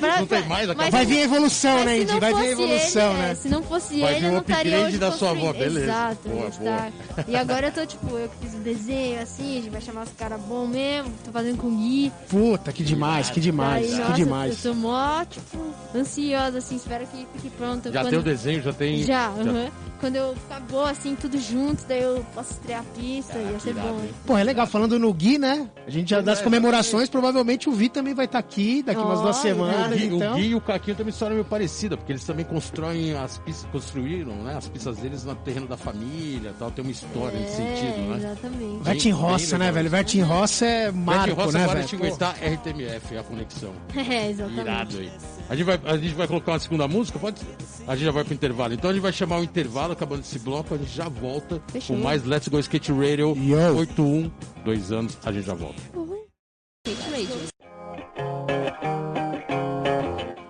pra- Não tem mais, mas- Vai vir a evolução, né, Indy? Vai vir a evolução, ele, né? é, se não fosse Vai ele, eu um não estaria hoje da sua avó, beleza. Exato, Boa, a gente tá- E agora eu tô, tipo, eu que fiz o desenho, assim, a gente vai chamar os caras bons mesmo, tô fazendo com o Gui. Puta, que demais, que demais, que nossa, demais. Eu tô mó, tipo, ansiosa, assim, espero que fique pronto. Já Quando- tem o desenho, já tem. Já, aham. Quando eu ficar boa, assim, tudo junto, daí eu posso estrear a pista, ia ser irado, bom. hein? Pô, é legal, falando no Gui, né? A gente já, das é, comemorações, provavelmente o Vi também vai estar aqui daqui umas duas Ó, O semanas, Gui, o então... Gui e o Caquinho uma história meio parecida, porque eles também constroem as pistas, construíram, né? As pistas deles no terreno da família tal, tem uma história nesse sentido, né? É, Exatamente. Vertin Roça, né, velho? Vertin Roça é Marco, Roça né, agora velho? Pô, aguentar RTMF, a conexão. É, exatamente. Irado aí. A gente, vai, a gente vai colocar uma segunda música? Pode ser? A gente já vai pro intervalo. Então a gente vai chamar o intervalo, acabando esse bloco, a gente já volta Fechou. com mais Let's Go Skate Radio Yo. 81, dois anos, a gente já volta.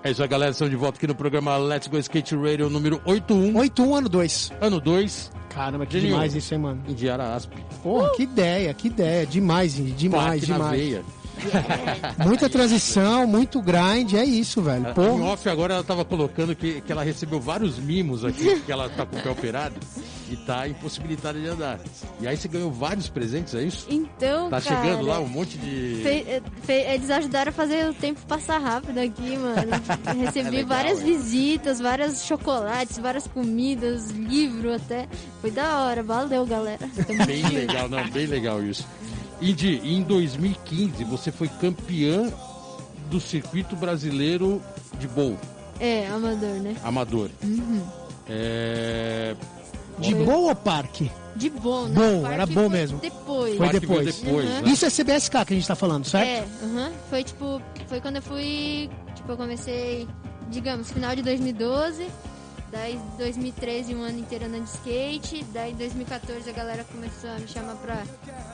É isso aí, galera. Estamos de volta aqui no programa Let's Go Skate Radio número 81, 8-1, ano 2. ano 2, Caramba, que Geninho. demais isso, hein, mano? Indiara Asp. Porra, que ideia, que ideia. Demais, Indy, demais, Parque na demais. veia. Muita transição, muito grind, é isso, velho. Em Porra. off agora ela tava colocando que, que ela recebeu vários mimos aqui, que ela tá com o pé operado e tá impossibilitada de andar. E aí você ganhou vários presentes, é isso? Então, Tá cara, chegando lá um monte de. fe- fe- eles ajudaram a fazer o tempo passar rápido aqui, mano. Recebi É legal, várias hein? visitas, vários chocolates, várias comidas, livro até. Foi da hora, valeu, galera. Tamo Bem legal, não, bem legal isso. Indy, em 2015 você foi campeã do circuito brasileiro de bowl, É, amador, né? amador. Uhum. É... De boa ou parque? De bom, né? Bom, era bom mesmo. Depois. Foi depois. depois Uhum. né? Isso é CBSK que a gente tá falando, certo? É, aham. Foi tipo, foi quando eu fui, tipo, eu comecei, digamos, final de 2012, daí 2013 um ano inteiro andando de skate, daí em 2014 a galera começou a me chamar pra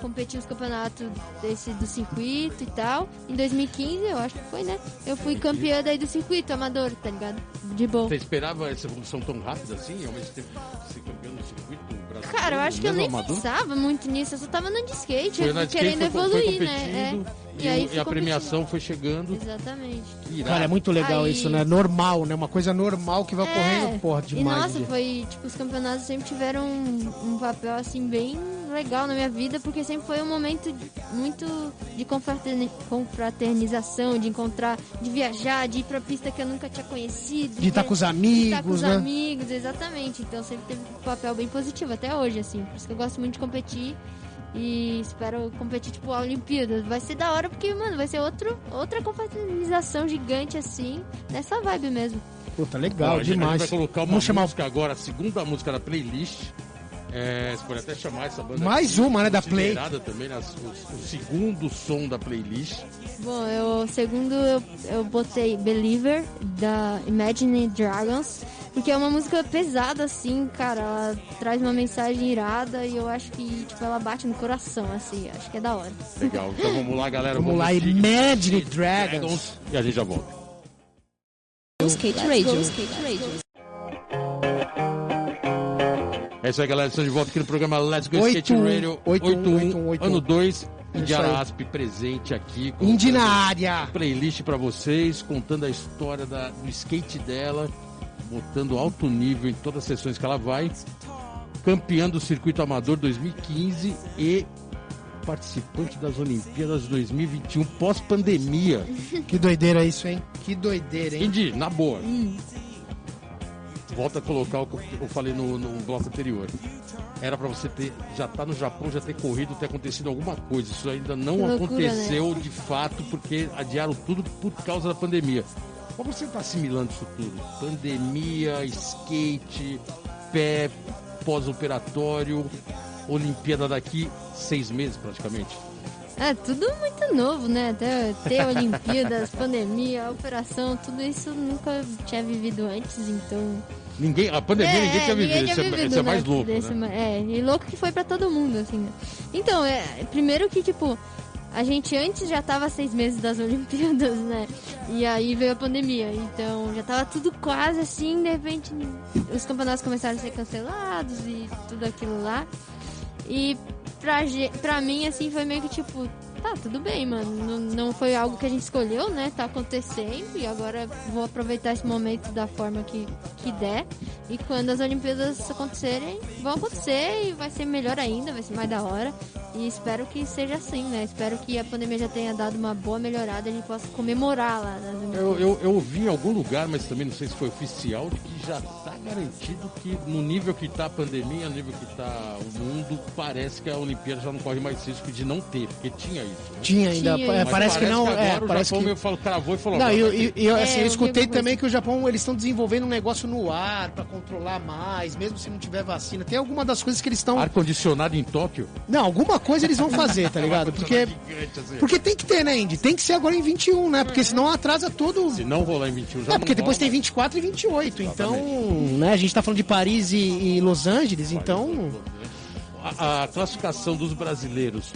competir nos campeonatos desse do circuito e tal. Em 2015, eu acho que foi, né? Eu fui campeã daí do circuito amador, tá ligado? De boa. Você esperava essa evolução tão rápida assim, ao mesmo tempo ser campeão do circuito brasileiro? Cara, eu acho que eu nem amador? pensava muito nisso, eu só tava andando de skate, Foi eu skate, querendo foi, foi evoluir, competindo, né? É. E, aí o- fui e a premiação competindo. foi chegando. Exatamente. Cara, é muito legal Aí- isso, né? Normal, né? Uma coisa normal que vai ocorrendo, porra, E demais. nossa, Indy. foi, tipo, os campeonatos sempre tiveram um, um papel, assim, bem legal na minha vida, porque sempre foi um momento muito de confraterni- confraternização, de encontrar, de viajar, de ir pra pista que eu nunca tinha conhecido. De estar ver- com os de estar com amigos, os né? amigos, exatamente. Então sempre teve um papel bem positivo, até hoje, assim. Por isso que eu gosto muito de competir. E espero competir, tipo, a Olimpíada. Vai ser da hora, porque, mano, vai ser outro, outra confraternização gigante, assim, nessa vibe mesmo. Puta, Ó, legal, a gente- A demais. gente vai colocar uma Vamos chamar música agora, a segunda música da playlist. É, você pode até chamar essa banda. Mais aqui, uma, né, da Play. também, né, o, o segundo som da playlist. Bom, eu segundo eu, eu botei Believer da Imagine Dragons, porque é uma música pesada assim, cara, ela traz uma mensagem irada e eu acho que tipo ela bate no coração assim, acho que é da hora. Legal. Então vamos lá, galera. Vamos lá, seguir. Imagine Dragons. E a gente já volta. Skate Radio. Skate Radio. Isso aí, galera. Estamos de volta aqui no programa Let's Go Skate Radio oito, 81, oito, oito. ano 2. isso Indiara aí. Asp presente aqui. com Indy na área. playlist pra vocês, contando a história da- do skate dela, botando alto nível em todas as sessões que ela vai. Campeã do circuito amador 2015 e participante das Olimpíadas 2021 pós-pandemia. Que doideira isso, hein? Que doideira, hein? Indy, na boa. Volta a colocar o que eu falei no, no bloco anterior. Era pra você ter, já tá no Japão, já ter corrido, ter acontecido alguma coisa. Isso ainda não loucura, né? aconteceu de fato, porque adiaram tudo por causa da pandemia. Como você tá assimilando isso tudo? Pandemia, skate, pé, pós-operatório, Olimpíada daqui, seis meses praticamente. É tudo muito novo, né? Até ter Olimpíadas, pandemia, operação, tudo isso nunca tinha vivido antes, então Ninguém, a pandemia ninguém tinha vivido, isso, é, isso é mais louco, desse né? É, e louco que foi pra todo mundo, assim, né? Então, é, primeiro que, tipo, a gente antes já tava seis meses das Olimpíadas, né? E aí veio a pandemia, então já tava tudo quase assim, de repente os campeonatos começaram a ser cancelados e tudo aquilo lá. E pra, pra mim, assim, foi meio que tipo, tá, tudo bem, mano. Não, foi algo que a gente escolheu, né? Tá acontecendo e agora vou aproveitar esse momento da forma que, que der. E quando as Olimpíadas acontecerem, vão acontecer e vai ser melhor ainda, vai ser mais da hora. E espero que seja assim, né? Espero que a pandemia já tenha dado uma boa melhorada e a gente possa comemorar lá nas Olimpíadas. Eu, eu, eu ouvi em algum lugar, mas também não sei se foi oficial, de que já está garantido que no nível que está a pandemia, no nível que está o mundo, parece que a Olimpíada já não corre mais risco de não ter, porque tinha isso. Né? Tinha ainda, Tinha, é, parece, que não, agora é, o parece Japão que... meio falou, cravou e falou. Não, eu, eu, É, assim, eu eu vi escutei alguma também coisa. que o Japão eles estão desenvolvendo um negócio no ar pra controlar mais, mesmo se não tiver vacina. Tem alguma das coisas que eles estão. Ar-condicionado em Tóquio? Não, alguma coisa eles vão fazer, tá ligado? Porque Gigante, assim. porque tem que ter, né, Indy? Tem que ser agora em 21, né? Porque senão atrasa todo. Se não rolar em 21 já É, porque não depois rola. tem 24 e 28. Então, né, a gente tá falando de Paris e, e Los Angeles, então. A, a classificação dos brasileiros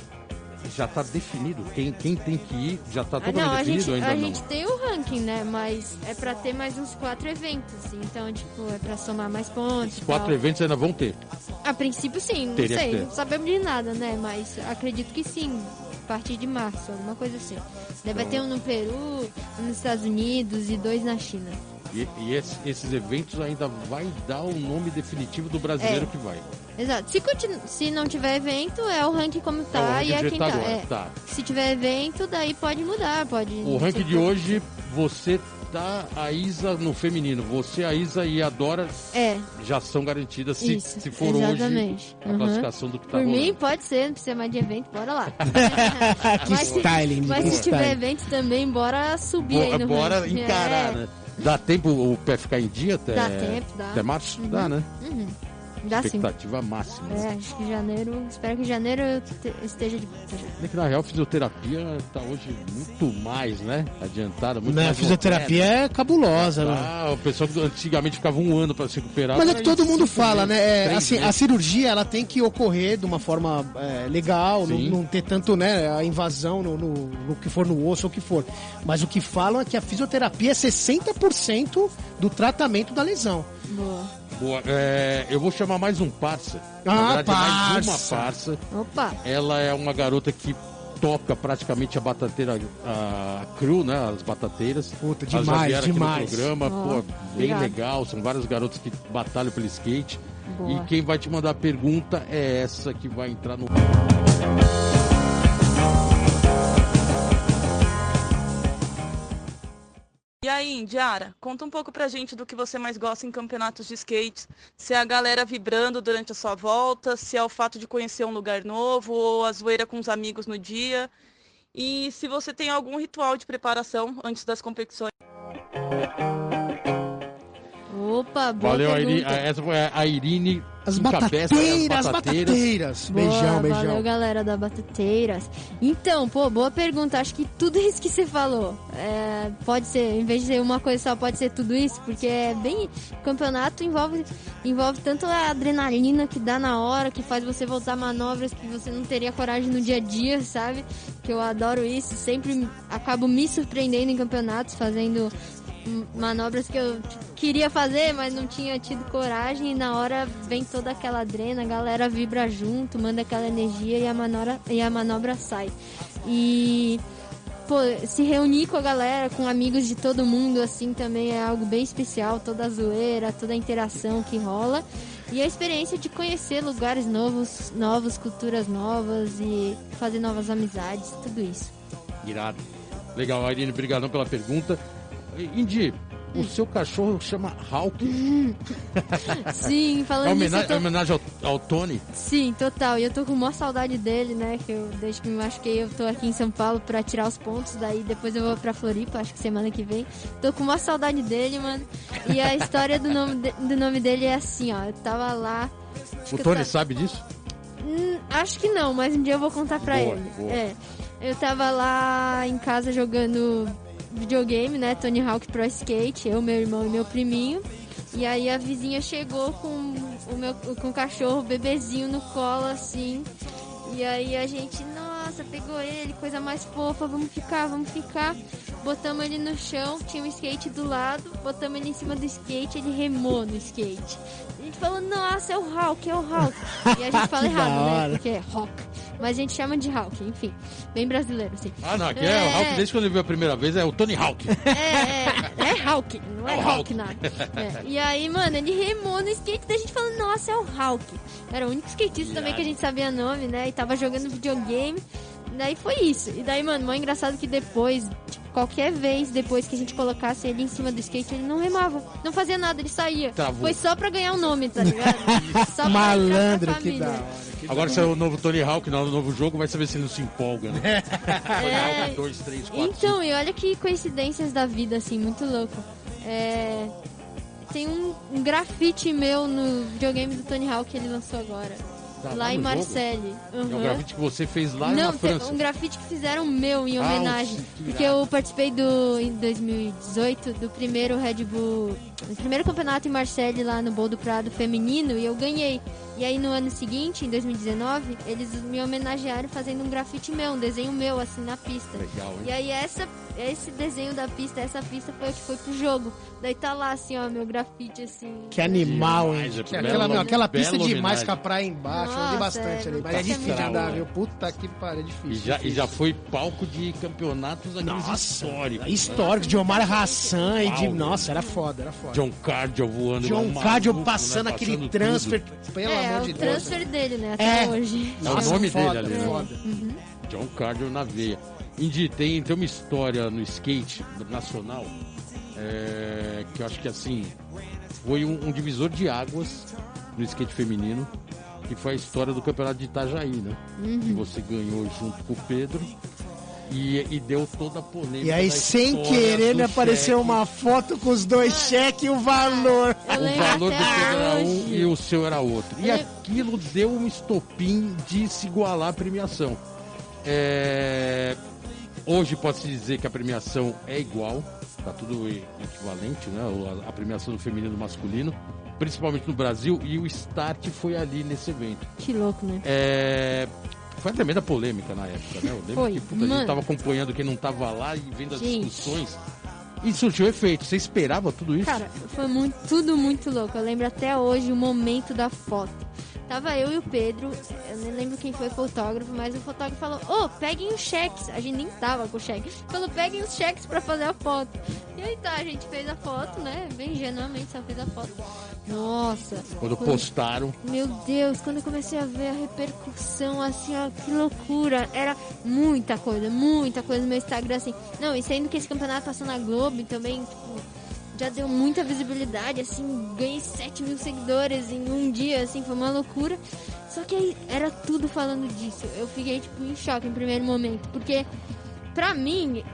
já está definido. Quem, quem tem que ir já está Ah, totalmente não, a definido gente, ainda a não? gente tem o ranking, né? Mas é pra ter mais uns quatro eventos. Então, tipo, é pra somar mais pontos. e Quatro tal. eventos ainda vão ter. A princípio, sim. Não Teria sei. Não sabemos de nada, né? Mas acredito que sim. A partir de março, alguma coisa assim. Deve Então- ter um no Peru, um nos Estados Unidos e dois na China. E, e esse- esses eventos ainda vai dar o nome definitivo do brasileiro É. que vai. Exato. Se, continu- se não tiver evento, é o ranking como tá É o ranking e é quem tá. É. agora, tá. Se tiver evento, daí pode mudar, pode. O ranking de hoje, você tá a Isa no feminino. Você, a Isa e a Dora É, já são garantidas se, Isso, se for exatamente. hoje a Uhum. classificação do que tá por mim rolando. pode ser, não precisa mais de evento, bora lá. que Mas se- styling, Mas que se tiver styling. evento também, bora subir Bo- aí no Bora ranking. encarar, É. né? Dá tempo o pé ficar em dia até, Dá tempo, dá. até março? Dá, né? Uhum. Dá sim. Expectativa máxima. É, acho que janeiro. Espero que janeiro eu te- esteja de volta. É que na real, a fisioterapia tá hoje muito mais, né? Adiantada, muito a mais fisioterapia é cabulosa, né? Ah, o pessoal que antigamente ficava um ano para se recuperar. Mas é que todo mundo fala, meses, né? É, assim, a cirurgia ela tem que ocorrer de uma forma é, legal, não, Sim. não ter tanto, né, a invasão no, no, no que for no osso ou o que for. Mas o que falam é que a fisioterapia é 60% do tratamento da lesão. Boa. Boa, é, eu vou chamar mais um parça. Ah, Na verdade, é mais uma parça. parça. Opa! Ela é uma garota que toca praticamente a batateira a cru, né? As batateiras. Puta, Elas já demais, demais. no programa, Ó, pô, bem legal. São várias garotas que batalham pelo skate. Boa. E quem vai te mandar a pergunta é essa que vai entrar no. E aí, Indiara, conta um pouco pra gente do que você mais gosta em campeonatos de skate. Se é a galera vibrando durante a sua volta, se é o fato de conhecer um lugar novo, ou a zoeira com os amigos no dia. E se você tem algum ritual de preparação antes das competições. Opa, boa Valeu, a Irine. pergunta. Essa foi a Irine. As encabeça batateiras, as as batateiras. batateiras. Boa, Beijão, Valeu, beijão. galera da Batateiras. Então, pô, boa pergunta. Acho que tudo isso que você falou é, pode ser, em vez de ser uma coisa só, pode ser tudo isso, porque é bem. Campeonato envolve, envolve tanto a adrenalina que dá na hora, que faz você voltar manobras que você não teria coragem no dia a dia, sabe? Que eu adoro isso. Sempre acabo me surpreendendo em campeonatos, fazendo manobras que eu queria fazer, mas não tinha tido coragem. E na hora vem toda aquela adrena, a galera vibra junto, manda aquela energia e a manobra, e a manobra sai. E pô, se reunir com a galera, com amigos de todo mundo, assim, também é algo bem especial. Toda a zoeira, toda a interação que rola. E a experiência de conhecer lugares novos, novos, culturas novas e fazer novas amizades, tudo isso. Irado. Legal, Irine, obrigadão pela pergunta. Indy, o Hum. seu cachorro chama Hulk. Sim, É falando nisso, homenagem, tô... é homenagem ao, ao Tony. Sim, total. E eu tô com maior saudade dele, né? Que eu, desde que me machuquei, eu tô aqui em São Paulo pra tirar os pontos. Daí depois eu vou pra Floripa, acho que semana que vem. Tô com maior saudade dele, mano. E a história do nome, de- do nome dele é assim, ó. Eu tava lá. O Tony ta- sabe disso? Hum, acho que não, mas um dia eu vou contar pra Boa, ele. boa. É. Eu tava lá em casa jogando videogame, né? Tony Hawk Pro Skate, eu, meu irmão e meu priminho. E aí a vizinha chegou com o meu com o cachorro bebezinho no colo, assim. E aí a gente, nossa, pegou ele, coisa mais fofa, vamos ficar, vamos ficar. botamos ele no chão, tinha um skate do lado, botamos ele em cima do skate, ele remou no skate. A gente falou, nossa, é o Hulk, é o Hulk. E a gente fala errado, da né? Porque é Hulk. Mas a gente chama de Hulk, enfim. Bem brasileiro, assim. Ah, não, aqui é, o É. Hulk, desde quando ele viu a primeira vez, é o Tony Hawk. É, é, é Hulk, não é, É o Hulk Hulk. nada. É, E aí, mano, ele remou no skate, daí a gente falou, nossa, é o Hulk. Era o único skatista também que a gente sabia nome, né? E tava jogando videogame. Daí foi isso. E daí, mano, mó engraçado que depois, tipo, qualquer vez depois que a gente colocasse ele em cima do skate, ele não remava. Não fazia nada, ele saía. Travou. Foi só pra ganhar o nome, tá ligado? Só Malandro, que família. da hora. que Agora se é o novo Tony Hawk, no novo jogo, vai saber se ele não se empolga, né? Tony É. Hawk 2, 3, 4, Então, e olha que coincidências da vida, assim, muito louco. É, Tem um, um grafite meu no videogame do Tony Hawk que ele lançou agora. Tá lá lá em? Marseille. É um Uhum. grafite que você fez lá Não, na França. um grafite que fizeram meu em Ah, homenagem. que porque eu participei do em 2018 do primeiro Red Bull, do primeiro campeonato em Marseille lá no Bowl do Prado feminino e eu ganhei. E aí no ano seguinte, em 2019, eles me homenagearam fazendo um grafite meu, um desenho meu assim na pista. Legal, hein? E aí essa, esse desenho da pista, essa pista foi o que foi pro jogo. Daí tá lá assim, ó, meu grafite assim. Que animal, hein? Demais, é Que aquela, meu, aquela pista demais com a praia embaixo. eu andei Nossa, bastante é ali. Mas é difícil de andar, né? viu? Puta que pariu, é difícil. E já, e difícil. já foi palco de campeonatos aqueles Nossa, históricos. né? histórico, de Omar Hassan e de. Uau, Nossa, era foda, era foda. John Cardio voando John um Cardio maluco, passando né? aquele Passando transfer, tudo. pelo é, amor o de Deus. transfer dele, né? Até É. hoje. É o nome foda, dele ali, né? foda. John Cardio na veia. Indy, tem, tem uma história no skate nacional é, que eu acho que assim foi um, um divisor de águas no skate feminino, que foi a história do campeonato de Itajaí, né? Que você ganhou junto com o Pedro e, e deu toda a polêmica. E aí, sem querer, me apareceu cheque. uma foto com os dois cheques e o valor. O valor do Pedro era um e o seu era outro. E aquilo deu um estopim de se igualar a premiação. É, Hoje pode-se dizer que a premiação é igual, tá tudo equivalente, né? A, premiação do feminino e do masculino, principalmente no Brasil, e o start foi ali nesse evento. Que louco, né? É, Foi uma tremenda polêmica na época, né? Eu lembro Foi, que puta, a gente tava acompanhando quem não tava lá e vendo as Gente. discussões. E surtiu efeito. Você esperava tudo isso? Cara, foi muito, tudo muito louco. Eu lembro até hoje o momento da foto. Tava eu e o Pedro, eu nem lembro quem foi o fotógrafo, mas o fotógrafo falou: Ô, peguem os cheques. A gente nem tava com cheque. Falou: peguem os cheques pra fazer a foto. E aí tá, a gente fez a foto, né? Bem ingenuamente só fez a foto. Nossa. Quando postaram, Meu Deus, quando eu comecei a ver a repercussão, assim, ó, que loucura. Era muita coisa, muita coisa no meu Instagram, assim. Não, e sendo que esse campeonato passou na Globo, também, tipo, já deu muita visibilidade, assim, ganhei 7 mil seguidores em um dia, assim, foi uma loucura. Só que aí era tudo falando disso. Eu fiquei, tipo, em choque em primeiro momento, porque, pra mim,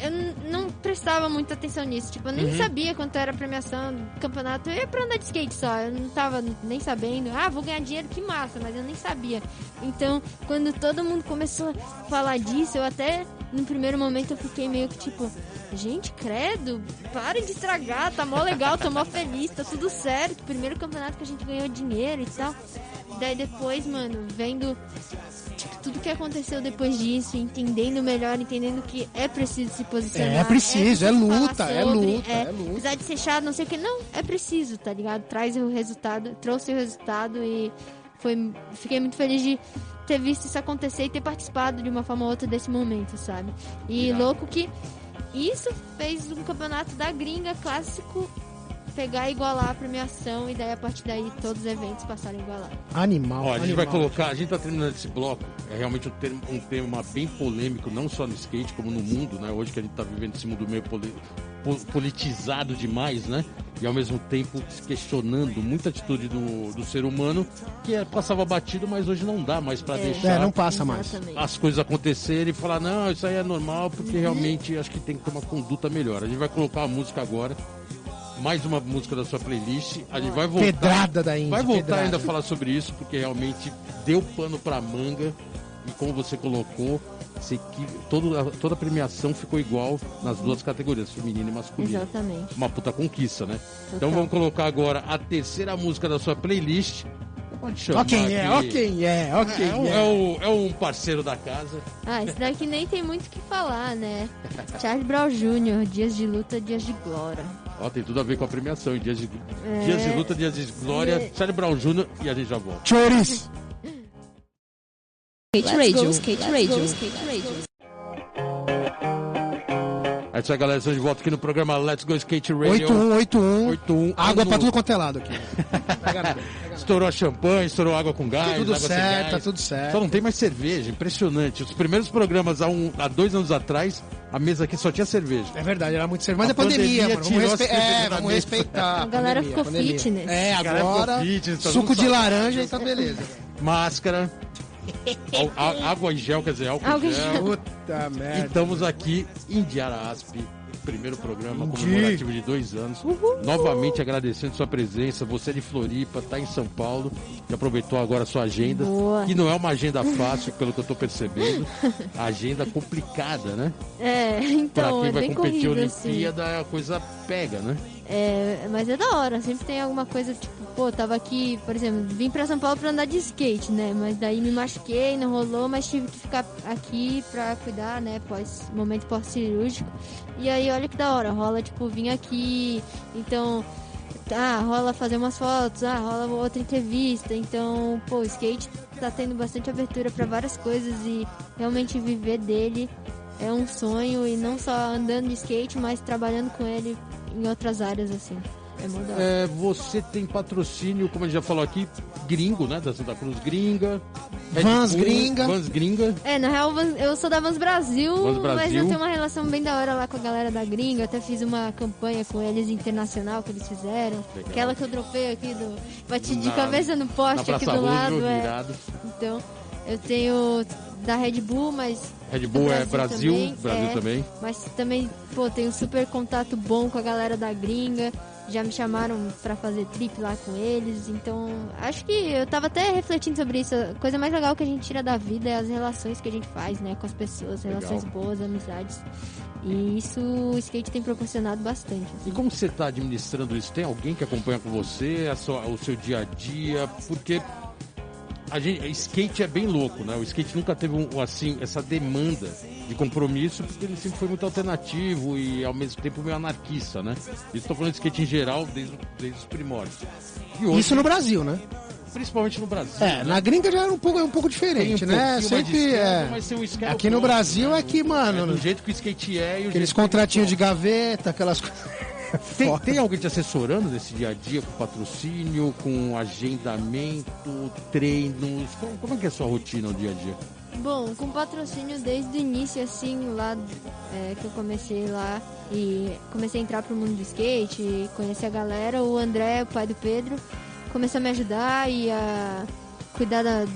eu não prestava muita atenção nisso. Tipo, eu nem sabia quanto era a premiação do campeonato. Eu ia pra andar de skate só. Eu não tava nem sabendo. Ah, vou ganhar dinheiro, que massa. Mas eu nem sabia. Então, quando todo mundo começou a falar disso, eu até, no primeiro momento, eu fiquei meio que tipo... Gente, credo, para de estragar. Tá mó legal, tô mó feliz, tá tudo certo. Primeiro campeonato que a gente ganhou dinheiro e tal. Daí depois, mano, vendo tudo que aconteceu depois disso, entendendo melhor, entendendo que é preciso se posicionar. É preciso, é falar luta, é sobre, luta, é luta. Apesar de ser chato, não sei o que, não, é preciso, tá ligado? Traz o resultado, trouxe o resultado e foi, fiquei muito feliz de ter visto isso acontecer e ter participado de uma forma ou outra desse momento, sabe? E louco que isso fez um campeonato da gringa clássico pegar e igualar a premiação e daí a partir daí todos os eventos passaram a igualar. Animal. Ó, a gente animal. vai colocar, a gente tá terminando esse bloco, é realmente um, termo- um tema bem polêmico, não só no skate, como no mundo, né? Hoje que a gente tá vivendo esse mundo meio poli- po- politizado demais, né? E ao mesmo tempo se questionando muita atitude do, do ser humano, que é, passava batido, mas hoje não dá mais pra deixar É, não passa mais. As coisas acontecerem e falar, não, isso aí é normal, Uhum. porque realmente acho que tem que ter uma conduta melhor. A gente vai colocar a música agora, mais uma música da sua playlist, a gente vai voltar. Pedrada da Índia. Vai voltar pedrada. ainda a falar sobre isso, porque realmente deu pano pra manga. E como você colocou, sei que toda, toda a premiação ficou igual nas duas categorias, feminina e masculina. Exatamente. Uma puta conquista, né? Então Total. vamos colocar agora a terceira música da sua playlist. Pode chamar. Ó quem é, ó quem é, ó quem É, um- é. é o- é um parceiro da casa. Ah, esse daqui nem tem muito o que falar, né? Charles Brown Jr., Dias de Luta, Dias de Glória. Ó, tem tudo a ver com a premiação. em Dias de, É. dias de luta, dias de glória. E- Charlie Brown Jr. e a gente já volta. Choris. Skate Radio, Skate Radio, Skate Radio. É isso aí, galera. Estamos de volta aqui no programa Let's Go Skate Radio. 8181. 81. Água pra tudo quanto é lado aqui. Estourou a champanhe, estourou água com gás. Tá tudo água sem certo, gás. tá tudo certo. Só não tem mais cerveja, impressionante. Os primeiros programas há, um, há dois anos atrás, a mesa aqui só tinha cerveja. É verdade, era muito sério. Mas A é pandemia, pandemia mano. Vamos, respe... é, vamos respeitar. A galera pandemia, ficou pandemia. fitness. É, agora. fitness, suco de laranja e tá beleza. Máscara, á- água em gel, quer dizer, álcool Álcool em gel. Puta E merda. estamos aqui em Diara Asp, primeiro programa Indi. comemorativo de dois anos. Novamente agradecendo sua presença. Você é de Floripa, está em São Paulo, que aproveitou agora a sua agenda. Boa. Que não é uma agenda fácil, pelo que eu estou percebendo. A agenda complicada, né? É, Pra então, quem é vai bem competir corrido, assim. Olimpíada, a coisa pega, né? É, mas é da hora, sempre tem alguma coisa, tipo, pô, tava aqui, por exemplo, vim pra São Paulo pra andar de skate, né? Mas daí me machuquei, não rolou, mas tive que ficar aqui pra cuidar, né? Pós, momento pós-cirúrgico. E aí, olha que da hora, rola, tipo, vim aqui, então, ah, rola fazer umas fotos, ah, rola outra entrevista. Então, pô, o skate tá tendo bastante abertura pra várias coisas e realmente viver dele é um sonho e não só andando de skate, mas trabalhando com ele em outras áreas assim. É mó da hora. É, você tem patrocínio, como a gente já falou aqui, gringo, né? Da Santa Cruz Gringa. Vans Bull, Gringa. Vans Gringa. É, na real, eu sou da Vans Brasil, Vans mas Brasil. eu tenho uma relação bem da hora lá com a galera da gringa. Eu até fiz uma campanha com eles internacional que eles fizeram. Legal. Aquela que eu dropei aqui do. Bati de Na- cabeça no poste aqui do lado. É. Então, eu tenho da Red Bull, mas. Red Bull é Brasil, também, Brasil é. também. Mas também, pô, tenho super contato bom com a galera da gringa. Já me chamaram pra fazer trip lá com eles. Então, acho que eu tava até refletindo sobre isso. A coisa mais legal que a gente tira da vida é as relações que a gente faz, né? Com as pessoas, Legal. relações boas, amizades. E isso o skate tem proporcionado bastante. assim. E como você está administrando isso? Tem alguém que acompanha com você sua- o seu dia a dia? Porque a gente, skate é bem louco, né? O skate nunca teve um, assim essa demanda de compromisso porque ele sempre foi muito alternativo e ao mesmo tempo meio anarquista, né? Isso estou falando de skate em geral desde, desde os primórdios. Hoje, Isso no Brasil, né? principalmente no Brasil. É, né? na gringa já era um pouco, é um pouco diferente, um né? pouquinho mais de Sempre esquerda, é. um Aqui no Brasil né? é que, mano, É do jeito que o skate é e o aqueles contratinhos de gaveta, aquelas coisas. Tem, tem alguém te assessorando nesse dia a dia com patrocínio, com agendamento, treinos? Como, como é que é a sua rotina no dia a dia? Bom, com patrocínio desde o início, assim, lá é, que eu comecei lá e comecei a entrar pro mundo do skate, conhecer a galera, o André, o pai do Pedro, começou a me ajudar e a cuidar da-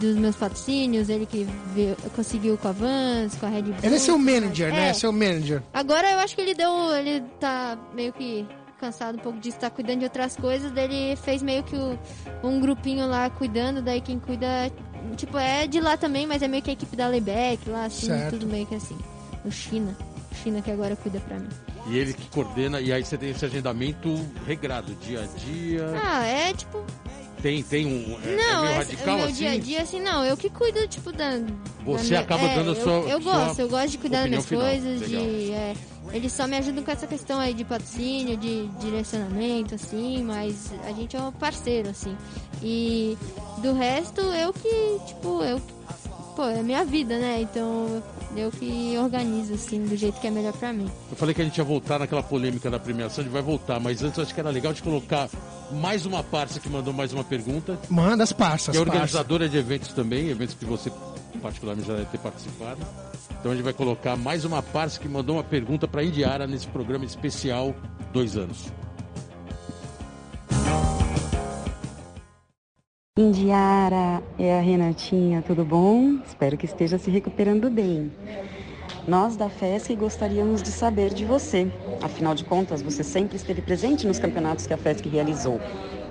dos meus patrocínios, ele que veio- conseguiu com a Vans, com a Red Bull. Ele é seu manager, né? É. Seu manager. Agora eu acho que ele deu. Ele tá meio que cansado um pouco disso, tá cuidando de outras coisas. Daí ele fez meio que o- um grupinho lá cuidando. Daí quem cuida, tipo, é de lá também, mas é meio que a equipe da Layback lá, assim, Certo. tudo meio que assim. O China. China que agora cuida pra mim. E ele que coordena, e aí você tem esse agendamento regrado, dia a dia. Ah, é tipo. Tem, tem um. É, não, é meio é, radical meu assim? dia a dia, assim, não. Eu que cuido, tipo, da. da Você minha- acaba é, dando a eu, sua- Eu sua gosto, eu gosto de cuidar das minhas final. coisas, Legal. de. é, eles só me ajudam com essa questão aí de patrocínio, de direcionamento, assim, mas a gente é um parceiro, assim. E do resto, eu que, tipo, eu. Pô, é minha vida, né? Então eu que organizo, assim, do jeito que é melhor pra mim. Eu falei que a gente ia voltar naquela polêmica da premiação, a gente vai voltar, mas antes eu acho que era legal de colocar mais uma parça que mandou mais uma pergunta. Manda as parças, que é parça. organizadora de eventos também, eventos que você particularmente já deve ter participado. Então a gente vai colocar mais uma parça que mandou uma pergunta para Indiara nesse programa especial dois anos. Indiara, é a Renatinha, tudo bom? Espero que esteja se recuperando bem. Nós da FESC gostaríamos de saber de você. Afinal de contas, você sempre esteve presente nos campeonatos que a FESC realizou.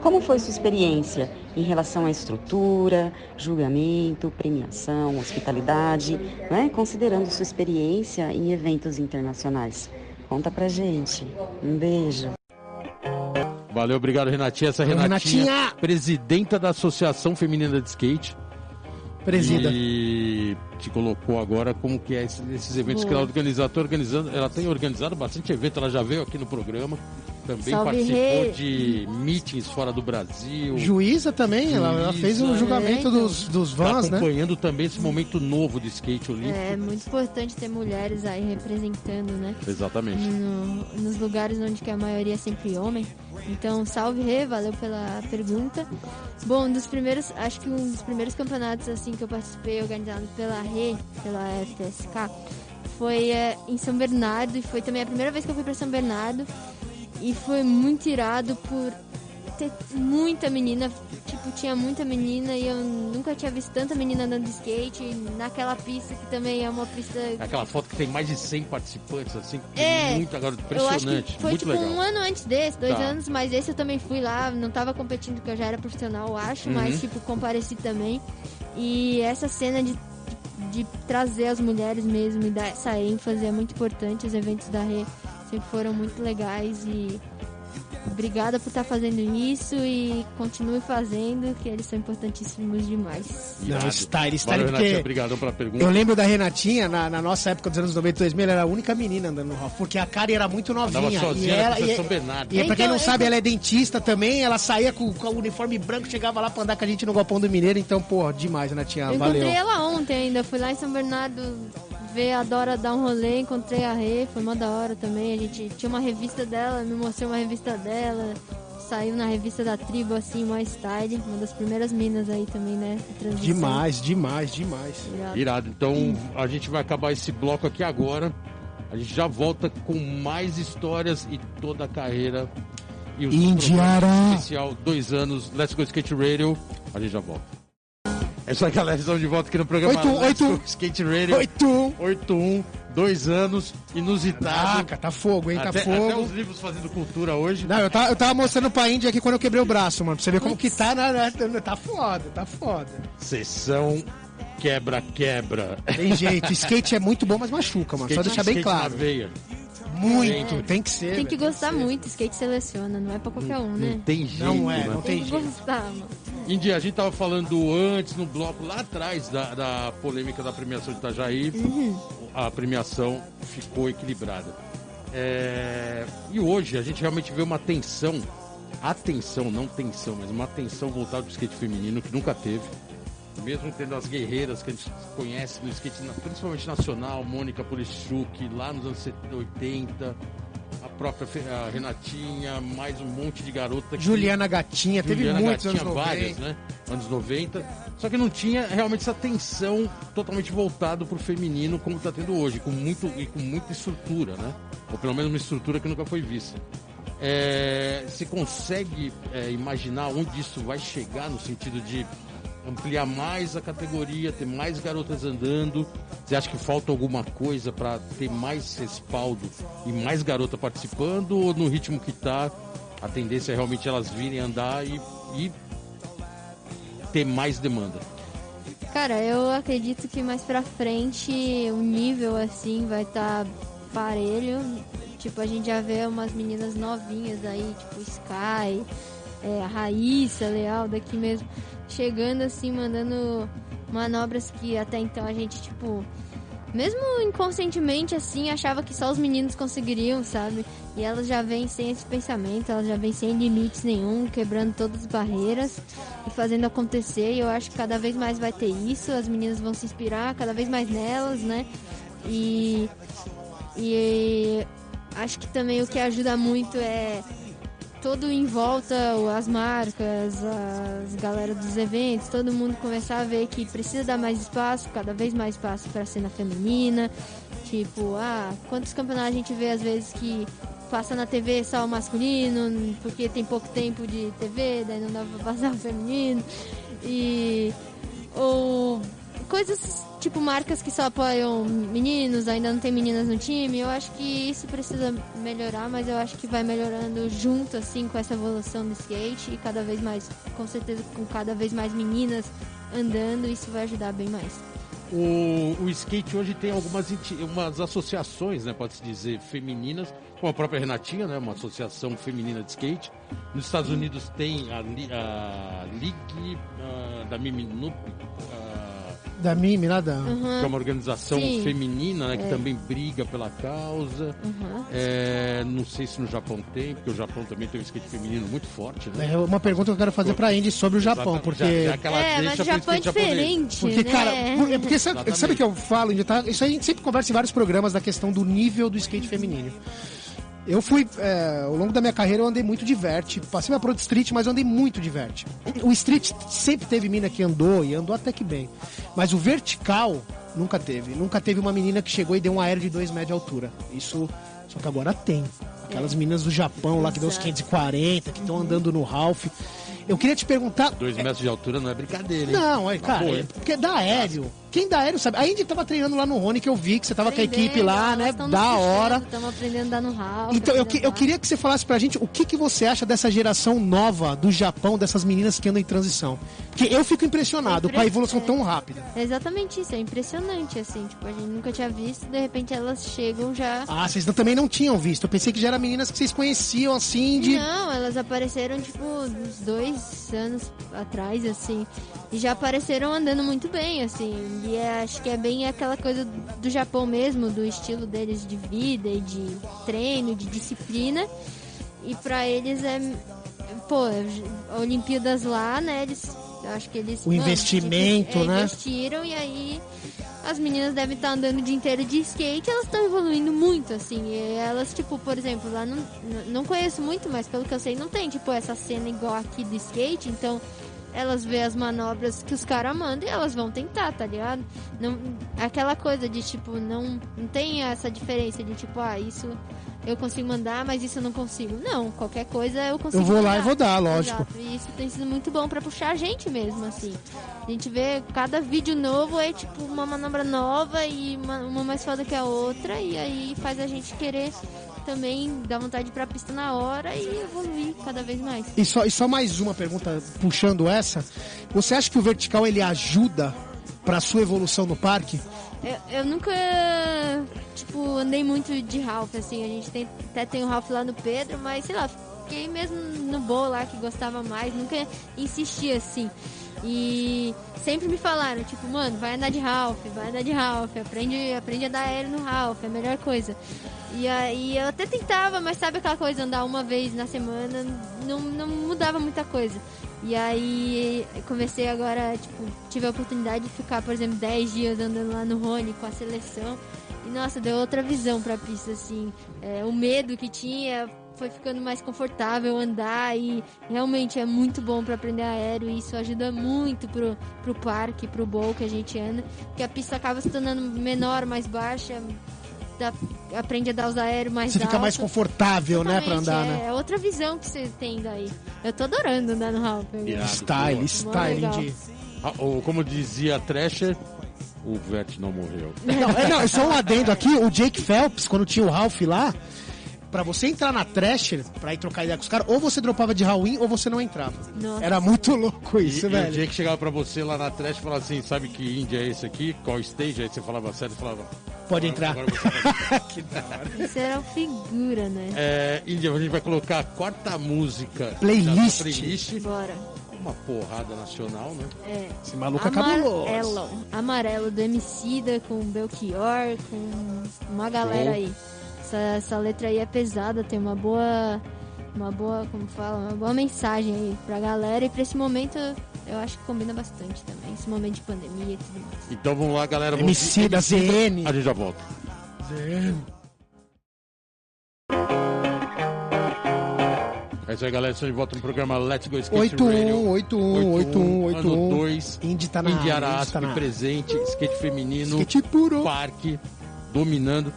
Como foi sua experiência em relação à estrutura, julgamento, premiação, hospitalidade, né? considerando sua experiência em eventos internacionais? Conta pra gente. Um beijo. Valeu, obrigado, Renatinha. Essa Renatinha, Renatinha! presidenta da Associação Feminina de Skate. Presida. E te colocou agora como que é esses, eventos que ela organiza. Tá organizando, ela tem organizado bastante evento, ela já veio aqui no programa. Também Salve, participou Rê. de meetings fora do Brasil. Juíza também, ela, ela fez o Juíza. julgamento É, então. dos, dos Tá vans, né? acompanhando também esse momento novo de skate olímpico. É muito importante ter mulheres aí representando, né? Exatamente. no- nos lugares onde que a maioria é sempre homem. Então, salve Rê, valeu pela pergunta. Bom, um dos primeiros, acho que um dos primeiros campeonatos assim que eu participei organizado pela Rê, pela FSK, foi é, em São Bernardo e foi também a primeira vez que eu fui para São Bernardo e foi muito irado por ter muita menina, tipo, tinha muita menina e eu nunca tinha visto tanta menina andando de skate naquela pista que também é uma pista Aquela foto que tem mais de 100 participantes, assim, É, muito agora, impressionante, foi muito tipo legal. um ano antes desse, dois Tá. anos, mas esse eu também fui lá, não tava competindo porque eu já era profissional, eu acho, Uhum. mas tipo, compareci também. E essa cena de, de trazer as mulheres mesmo e dar essa ênfase é muito importante, os eventos da Rê sempre foram muito legais e obrigada por estar fazendo isso e continue fazendo, que eles são importantíssimos demais. Não, style, style, Valeu, porque- Renatinha, obrigadão pela pergunta. Eu lembro da Renatinha, na, na nossa época dos anos 90 2000, ela era a única menina andando no Ralph, porque a Karen era muito Andava novinha. sozinha e ela, e, São Bernardo. e pra quem Então, não sabe, ela é dentista também, ela saía com, com o uniforme branco, chegava lá pra andar com a gente no Galpão do Mineiro, então, pô, demais, Renatinha, eu valeu. encontrei ela ontem ainda, fui lá em São Bernardo ver a Dora dar um rolê, encontrei a Rê, foi mó da hora também. A gente tinha uma revista dela, me mostrou uma revista dela, saiu na revista da tribo assim, mais style, uma das primeiras minas aí também, né? Demais, demais, demais. Irado. Irado. Então a gente vai acabar esse bloco aqui agora. A gente já volta com mais histórias e toda a carreira. E o Indiara. especial, dois anos, Let's Go Skate Radio. A gente já volta. É isso aí, galera. Estamos de volta aqui no programa Oito, Let's oito. Go Skate Radio. Oito! 8-1, dois anos, inusitado. Caraca, tá fogo, hein? Tá até, fogo. até os livros fazendo cultura hoje. Não, eu tava, eu tava mostrando pra Índia aqui quando eu quebrei o braço, mano. Pra você ver como que tá, na, na- tá foda, tá foda. Sessão quebra-quebra. Tem jeito, skate é muito bom, mas machuca, mano. Só Skate- deixar bem skate claro. Na veia. Muito, É. tem que ser. Tem que velho. gostar muito, skate seleciona, não é pra qualquer um, Não né? tem jeito, Não é, não Tem tem que jeito. gostar, mano. Indy, a gente tava falando antes no bloco lá atrás da, da polêmica da premiação de Itajaí. A premiação ficou equilibrada. É, E hoje a gente realmente vê uma tensão, atenção, não tensão, mas uma atenção voltada pro skate feminino que nunca teve. Mesmo tendo as guerreiras que a gente conhece no skate, principalmente nacional, Mônica Polichuk, lá nos anos 70, 80, a própria a Renatinha, mais um monte de garota. que- Juliana Gatinha, teve Juliana muitos Gatinha, anos 90. várias, né? Anos 90. Só que não tinha realmente essa tensão totalmente voltado pro feminino como tá tendo hoje, com muito e com muita estrutura, né? Ou pelo menos uma estrutura que nunca foi vista. É, você consegue é, imaginar onde isso vai chegar no sentido de ampliar mais a categoria, ter mais garotas andando? Você acha que falta alguma coisa para ter mais respaldo e mais garota participando? Ou no ritmo que tá, a tendência é realmente elas virem andar e, e ter mais demanda? Cara, eu acredito que mais pra frente o nível assim vai estar parelho. Tipo, a gente já vê umas meninas novinhas aí, tipo Sky, é, a Raíssa Leal daqui mesmo, chegando assim, mandando manobras que até então a gente, tipo, mesmo inconscientemente assim, achava que só os meninos conseguiriam, sabe? E elas já vêm sem esse pensamento, elas já vêm sem limites nenhum, quebrando todas as barreiras e fazendo acontecer. E eu acho que cada vez mais vai ter isso, as meninas vão se inspirar cada vez mais nelas, né? E, e acho que também o que ajuda muito é todo em volta, as marcas, as galera dos eventos, todo mundo começar a ver que precisa dar mais espaço, cada vez mais espaço para a cena feminina. Tipo, ah, quantos campeonatos a gente vê às vezes que passa na TV só o masculino, porque tem pouco tempo de TV, daí não dá pra passar o feminino. E. Ou coisas tipo marcas que só apoiam meninos, ainda não tem meninas no time. Eu acho que isso precisa melhorar, mas eu acho que vai melhorando junto assim com essa evolução do skate e cada vez mais, com certeza com cada vez mais meninas andando, isso vai ajudar bem mais. O, o skate hoje tem algumas umas associações, né, pode-se dizer, femininas, como a própria Renatinha, né, uma associação feminina de skate. Nos Estados Unidos tem a, a League ah, da Miminup, ah, Da Mimi, lá da. Uhum. que é uma organização Sim. feminina, né, que também briga pela causa. Uhum. É, não sei se no Japão tem, porque o Japão também tem um skate feminino muito forte, né? É uma pergunta que eu quero fazer pra Indy sobre o Japão, Exatamente. porque. Já- já É, mas o Japão é japonês. diferente, Porque, né? cara, por- é porque sabe o que eu falo, Indy, tá? Isso aí a gente sempre conversa em vários programas da questão do nível do skate feminino. Eu fui, é, ao longo da minha carreira, eu andei muito de vert. Passei pra Pro Street, mas eu andei muito de vert. O Street sempre teve mina que andou, e andou até que bem. Mas o vertical, nunca teve. Nunca teve uma menina que chegou e deu um aéreo de 2 metros de altura. Isso, só que agora tem. Aquelas meninas do Japão lá que deu uns Exato. 540, que estão andando no Ralph. Eu queria te perguntar, Dois metros de altura não é brincadeira, hein? não, é, cara, boa, é porque dá aéreo. Quem dá aéreo sabe. A Indy tava treinando lá no Rony, que eu vi que você tava com a equipe lá, né? Da hora. Estamos aprendendo a dar no ralo. Então, eu, que- eu queria que você falasse pra gente o que, que você acha dessa geração nova do Japão, dessas meninas que andam em transição. Porque eu fico impressionado É com a evolução tão rápida. É exatamente isso, é impressionante, assim. Tipo, a gente nunca tinha visto, de repente elas chegam já. Ah, vocês não- também não tinham visto. Eu pensei que já eram meninas que vocês conheciam, assim, de... Não, elas apareceram, tipo, uns dois anos atrás, assim. E já apareceram andando muito bem, assim. E é- acho que é bem aquela coisa do Japão mesmo, do estilo deles de vida e de treino, de disciplina. E pra eles é. Pô, Olimpíadas lá, né? Eles. Eu Acho que eles. O investimento, é, né? Investiram e aí. As meninas devem estar andando o dia inteiro de skate, elas estão evoluindo muito, assim. E elas, tipo, por exemplo, lá não, não conheço muito, mas pelo que eu sei, não tem, tipo, essa cena igual aqui do skate, então elas vê as manobras que os caras mandam e elas vão tentar, tá ligado? Não, aquela coisa de, tipo, não, não tem essa diferença de, tipo, ah, isso eu consigo mandar, mas isso eu não consigo. Não, qualquer coisa eu consigo Eu vou lá mandar. e vou dar, lógico. Exato. E isso tem sido muito bom pra puxar a gente mesmo, assim. A gente vê cada vídeo novo é tipo uma manobra nova e uma, uma mais foda que a outra, e aí faz a gente querer também dar vontade de ir pra pista na hora e evoluir cada vez mais. E só, e só mais uma pergunta puxando essa. Você acha que o vertical, ele ajuda pra sua evolução no parque? Eu, eu nunca, tipo, andei muito de Ralph, assim. A gente tem, até tem o Ralph lá no Pedro, mas sei lá, fiquei mesmo no Boa lá que gostava mais, nunca insisti assim. E sempre me falaram, tipo, mano, vai andar de Ralph, vai andar de Ralph, aprende, aprende a dar aéreo no Ralph, é a melhor coisa. E aí eu até tentava, mas sabe aquela coisa, andar uma vez na semana, não, não mudava muita coisa. E aí comecei agora, tipo, tive a oportunidade de ficar, por exemplo, 10 dias andando lá no Rony com a seleção. E nossa, deu outra visão pra pista, assim. É, o medo que tinha foi ficando mais confortável andar e realmente é muito bom pra aprender aéreo e isso ajuda muito pro, pro parque, pro bowl que a gente anda, porque a pista acaba se tornando menor, mais baixa, dá- aprende a dar os aéreos mais Você fica mais alto. confortável, né, pra Totalmente, andar, é, né? É outra visão que você tem daí. Eu tô adorando andar no Ralph. Irado, Style, legal. Indy. Ah, ou como dizia a Thrasher, o Vert não morreu. Não, é, não, só um adendo aqui, o Jake Phelps, quando tinha o Ralph lá, pra você entrar na Thrasher, pra ir trocar ideia com os caras, ou você dropava de Halloween ou você não entrava. Nossa. Era muito louco E, isso, e o velho. Jake chegava pra você lá na trash e falava assim, sabe que Índia é esse aqui? Qual stage? Aí você falava sério e falava... Pode "Agora- entrar. agora você pode." Isso era figura, né? É, Índia, a gente vai colocar a quarta música Playlist. da playlist. Bora. Uma porrada nacional, né? É. Esse maluco é cabuloso. Amarelo. Amarelo do Emicida com Belchior, com uma galera Show. aí. Essa, essa letra aí é pesada, tem uma boa. Uma boa, como fala, uma boa mensagem aí pra galera e pra esse momento eu acho que combina bastante também. Esse momento de pandemia e tudo mais. Então vamos lá, galera. vamos MC da ZN. A gente já volta. É isso aí, galera. Estamos de volta no programa Let's Go Skate 81, Radio. 81, 81, Ano 81. 2. Indy tá na Indy Arasp tá na presente, skate feminino, Skate puro. parque, dominando.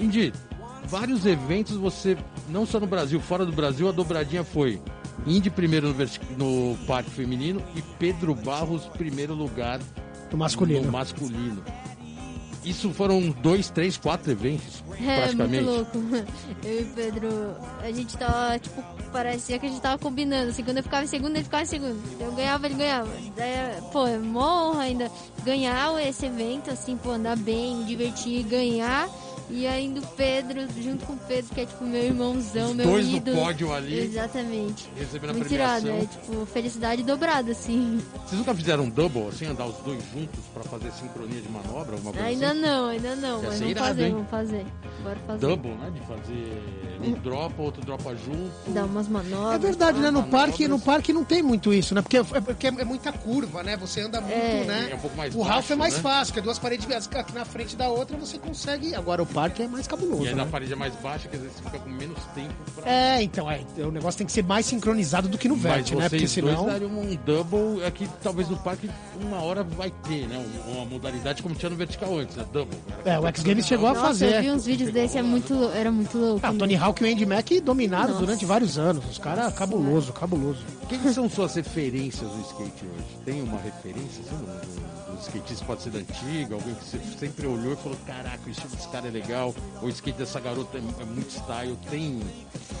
Indy, vários eventos você, não só no Brasil, fora do Brasil, a dobradinha foi Indy primeiro no, no parque feminino e Pedro Barros primeiro lugar No masculino. no masculino. Isso foram dois, três, quatro eventos, É, praticamente. muito louco. Eu e o Pedro, a gente tava, tipo, parecia que a gente tava combinando. Assim, quando eu ficava em segundo, ele ficava em segundo. Eu ganhava, ele ganhava. Daí, pô, é mó honra ainda ganhar esse evento, assim, pô, andar bem, divertir, ganhar. E ainda o Pedro, junto com o Pedro, que é tipo meu irmãozão, Os meu dois no ídolo. pódio ali. Exatamente. Recebendo a Muito irado, premiação. é tipo felicidade dobrada, assim. Vocês nunca fizeram um double, assim, andar os dois juntos pra fazer sincronia de manobra, alguma coisa Ainda assim? não, ainda não, mas vamos irado, fazer, hein? vamos fazer. Bora fazer. Double, né? De fazer um dropa, outro dropa junto. Dar umas manobras. É verdade, né? No manobras. parque, no parque não tem muito isso, né? Porque é, é porque é muita curva, né? Você anda muito, É. né? É um pouco mais o Ralph é mais né? fácil, que é duas paredes aqui na frente da outra você consegue. Agora o parque é mais cabuloso. E aí na né? parede é mais baixa, que às vezes você fica com menos tempo pra... É, então, é, o negócio tem que ser mais sincronizado do que no vert, né? Porque dois senão. dariam um double, é que talvez no parque uma hora vai ter, né? Uma modalidade como tinha no vertical antes, né? Double. É, o X Games chegou a Nossa, fazer. eu vi uns vídeos desse, é muito, era muito louco. Ah, o Tony Hawk e o Andy Mack dominaram Nossa. durante vários anos. Os caras, cabuloso, cabuloso. Quem são suas referências no skate hoje? Tem uma referência, assim, do, do skatista pode ser da antiga, alguém que você sempre olhou e falou, caraca, o estilo desse cara é legal, o skate dessa garota é, é muito style, tem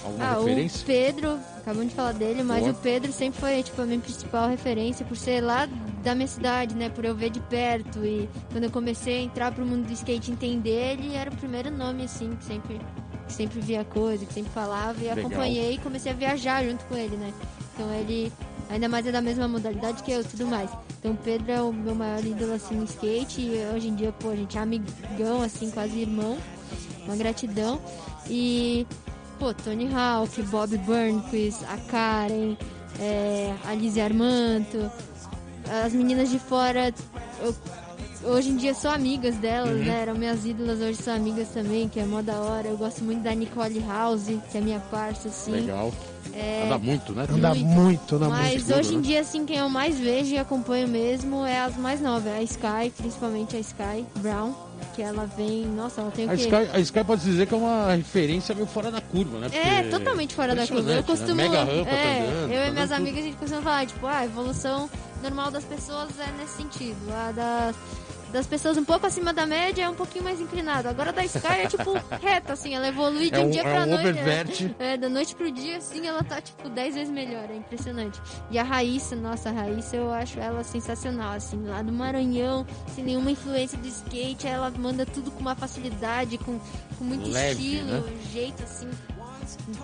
alguma Ah, referência? o Pedro, acabamos de falar dele, mas Boa. o Pedro sempre foi tipo, a minha principal referência por ser lá da minha cidade, né? Por eu ver de perto. E quando eu comecei a entrar pro mundo do skate entender, ele era o primeiro nome, assim, que sempre, que sempre via coisa, que sempre falava. E Legal. acompanhei e comecei a viajar junto com ele, né? Então ele ainda mais é da mesma modalidade que eu tudo mais. Então o Pedro é o meu maior ídolo assim no skate e hoje em dia, pô, a gente é amigão, assim, quase irmão. Uma gratidão. E Pô, Tony Hawk, Bob Burnquist, a Karen, é, a Lizzie Armanto, as meninas de fora, eu- hoje em dia sou amigas delas, Uhum. né? Eram minhas ídolas, hoje sou amigas também, que é mó da hora. Eu gosto muito da Nicole House, que é minha parça, assim. Legal. É, Anda muito, né? Anda Muito. muito, anda mas muito. hoje em dia, assim, quem eu mais vejo e acompanho mesmo é as mais novas. A Sky, principalmente a Sky Brown, que ela vem... Nossa, ela tem o A quê? Sky, a Sky pode dizer que é uma referência meio fora da curva, né? É, Porque totalmente fora da curva. Eu impressionante, costumo. Né? Mega rampa, é, tá andando, eu tá e minhas andando amigas a gente costuma falar, tipo, ah, a evolução normal das pessoas é nesse sentido. A das, das pessoas um pouco acima da média é um pouquinho mais inclinado. Agora da Sky é tipo reta, assim, ela evolui de É um, um- dia é pra um noite. oververt. É, da noite pro dia, assim, ela tá, tipo, 10 vezes melhor. É impressionante. E a Raíssa, nossa, a Raíssa, eu acho ela sensacional, assim, lá do Maranhão, sem nenhuma influência do skate, ela manda tudo com uma facilidade, com, com muito Leve, estilo, né? jeito, assim.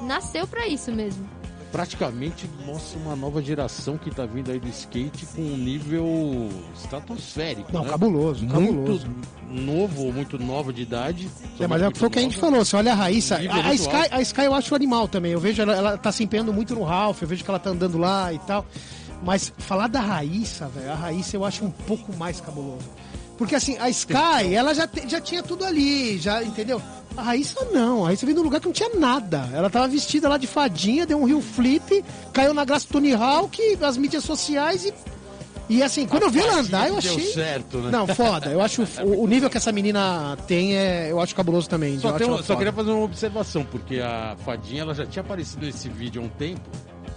Nasceu pra isso mesmo. Praticamente mostra uma nova geração que tá vindo aí do skate com um nível estratosférico. Não, né? cabuloso, muito cabuloso. novo muito nova de idade. É, mas é o que foi o que a gente falou. Você olha a Raíssa. A, a Sky, a Sky eu acho animal também. Eu vejo ela, ela tá se empenhando muito no Ralph, eu vejo que ela tá andando lá e tal. Mas falar da Raíssa, velho, a Raíssa eu acho um pouco mais cabuloso. Porque assim, a Sky, ela já, te- já tinha tudo ali, já, entendeu? A Raíssa não, a Raíssa veio num lugar que não tinha nada. Ela tava vestida lá de fadinha, deu um rio flip, caiu na graça do Tony Hawk, as mídias sociais e. E assim, quando eu vi ela andar, eu Deu achei. certo, né? Não, foda. Eu acho o, o nível que essa menina tem é, eu acho cabuloso também. Só, um- só queria fazer uma observação, porque a Fadinha ela já tinha aparecido nesse vídeo há um tempo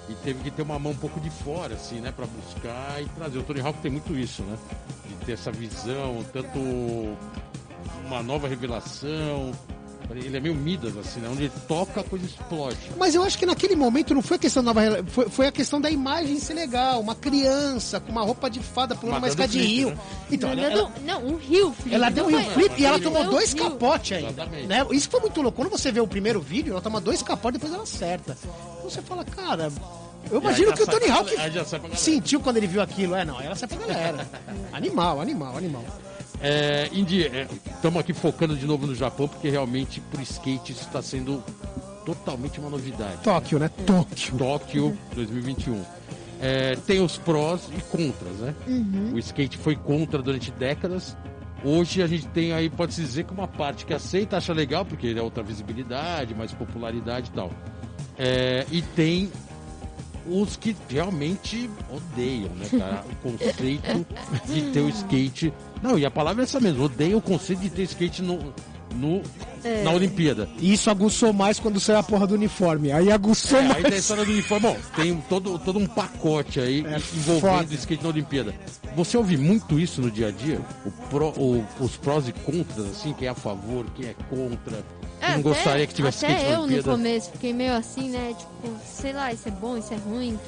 e teve que ter uma mão um pouco de fora, assim, né? Pra buscar e trazer. O Tony Hawk tem muito isso, né? De ter essa visão, tanto uma nova revelação. Ele é meio Midas, assim, né? Onde ele toca, a coisa explode. Mas eu acho que naquele momento não foi a questão da nova foi, foi a questão da imagem ser legal, uma criança com uma roupa de fada pulando uma escada de rio. né? Então, Não, ela, ela, não, um rio flip. ela deu um não rio flip e ela tomou dois capotes ainda. Exatamente. Né? Isso foi muito louco. Quando você vê o primeiro vídeo, ela toma dois capotes depois ela acerta. Então você fala, cara, eu imagino que o Tony Hawk sentiu quando ele viu aquilo. É, não, ela sai pra galera. animal, animal, animal. É, Indy, estamos aqui focando de novo no Japão, porque realmente pro skate isso está sendo totalmente uma novidade. Tóquio, né? Tóquio. Tóquio 2021. É, tem os prós e contras, né? O skate foi contra durante décadas. Hoje a gente tem aí, pode-se dizer que uma parte que aceita, acha legal, porque é outra visibilidade, mais popularidade e tal. É, e tem os que realmente odeiam, né, cara? O conceito de ter o skate. Não, e a palavra é essa mesmo, odeiam o conceito de ter skate no, no, na Olimpíada. E isso aguçou mais quando saiu a porra do uniforme. Aí aguçou É, aí mais. tem a história do uniforme. Bom, tem todo, todo um pacote aí É envolvendo foda. o skate na Olimpíada. Você ouve muito isso no dia a dia? O pró- o- os prós e contras, assim, quem é a favor, quem é contra, quem não gostaria que tivesse É, até skate na eu no Olimpíada. começo fiquei meio assim, né? Tipo, sei lá, isso é bom, isso é ruim.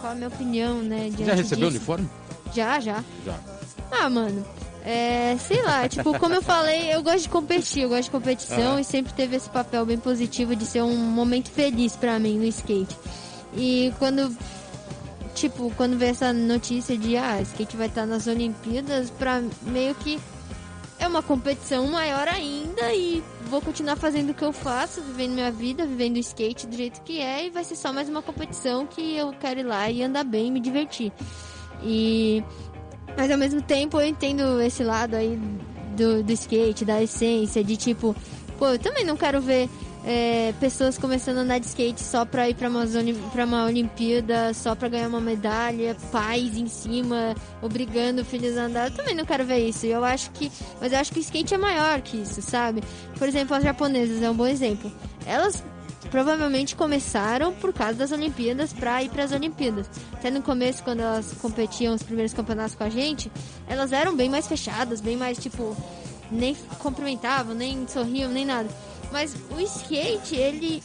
Qual a minha opinião, né? Já recebeu o disso? uniforme? Já, já. Já. Ah, mano, é, sei lá, tipo, como eu falei, eu gosto de competir, eu gosto de competição Aham. e sempre teve esse papel bem positivo de ser um momento feliz pra mim no skate. E quando, tipo, quando veio essa notícia de, ah, skate vai estar nas Olimpíadas, pra meio que é uma competição maior ainda e vou continuar fazendo o que eu faço, vivendo minha vida, vivendo o skate do jeito que é e vai ser só mais uma competição que eu quero ir lá e andar bem, me divertir. E mas ao mesmo tempo eu entendo esse lado aí do, do skate, da essência, de tipo, pô, eu também não quero ver é, pessoas começando a andar de skate só pra ir pra uma, pra uma Olimpíada, só pra ganhar uma medalha, pais em cima, obrigando filhos a andar. Eu também não quero ver isso. Eu acho que. Mas eu acho que o skate é maior que isso, sabe? Por exemplo, as japonesas é um bom exemplo. Elas provavelmente começaram por causa das Olimpíadas pra ir pras Olimpíadas. Até no começo, quando elas competiam os primeiros campeonatos com a gente, elas eram bem mais fechadas, bem mais tipo. Nem cumprimentavam, nem sorriam, nem nada. Mas o skate, ele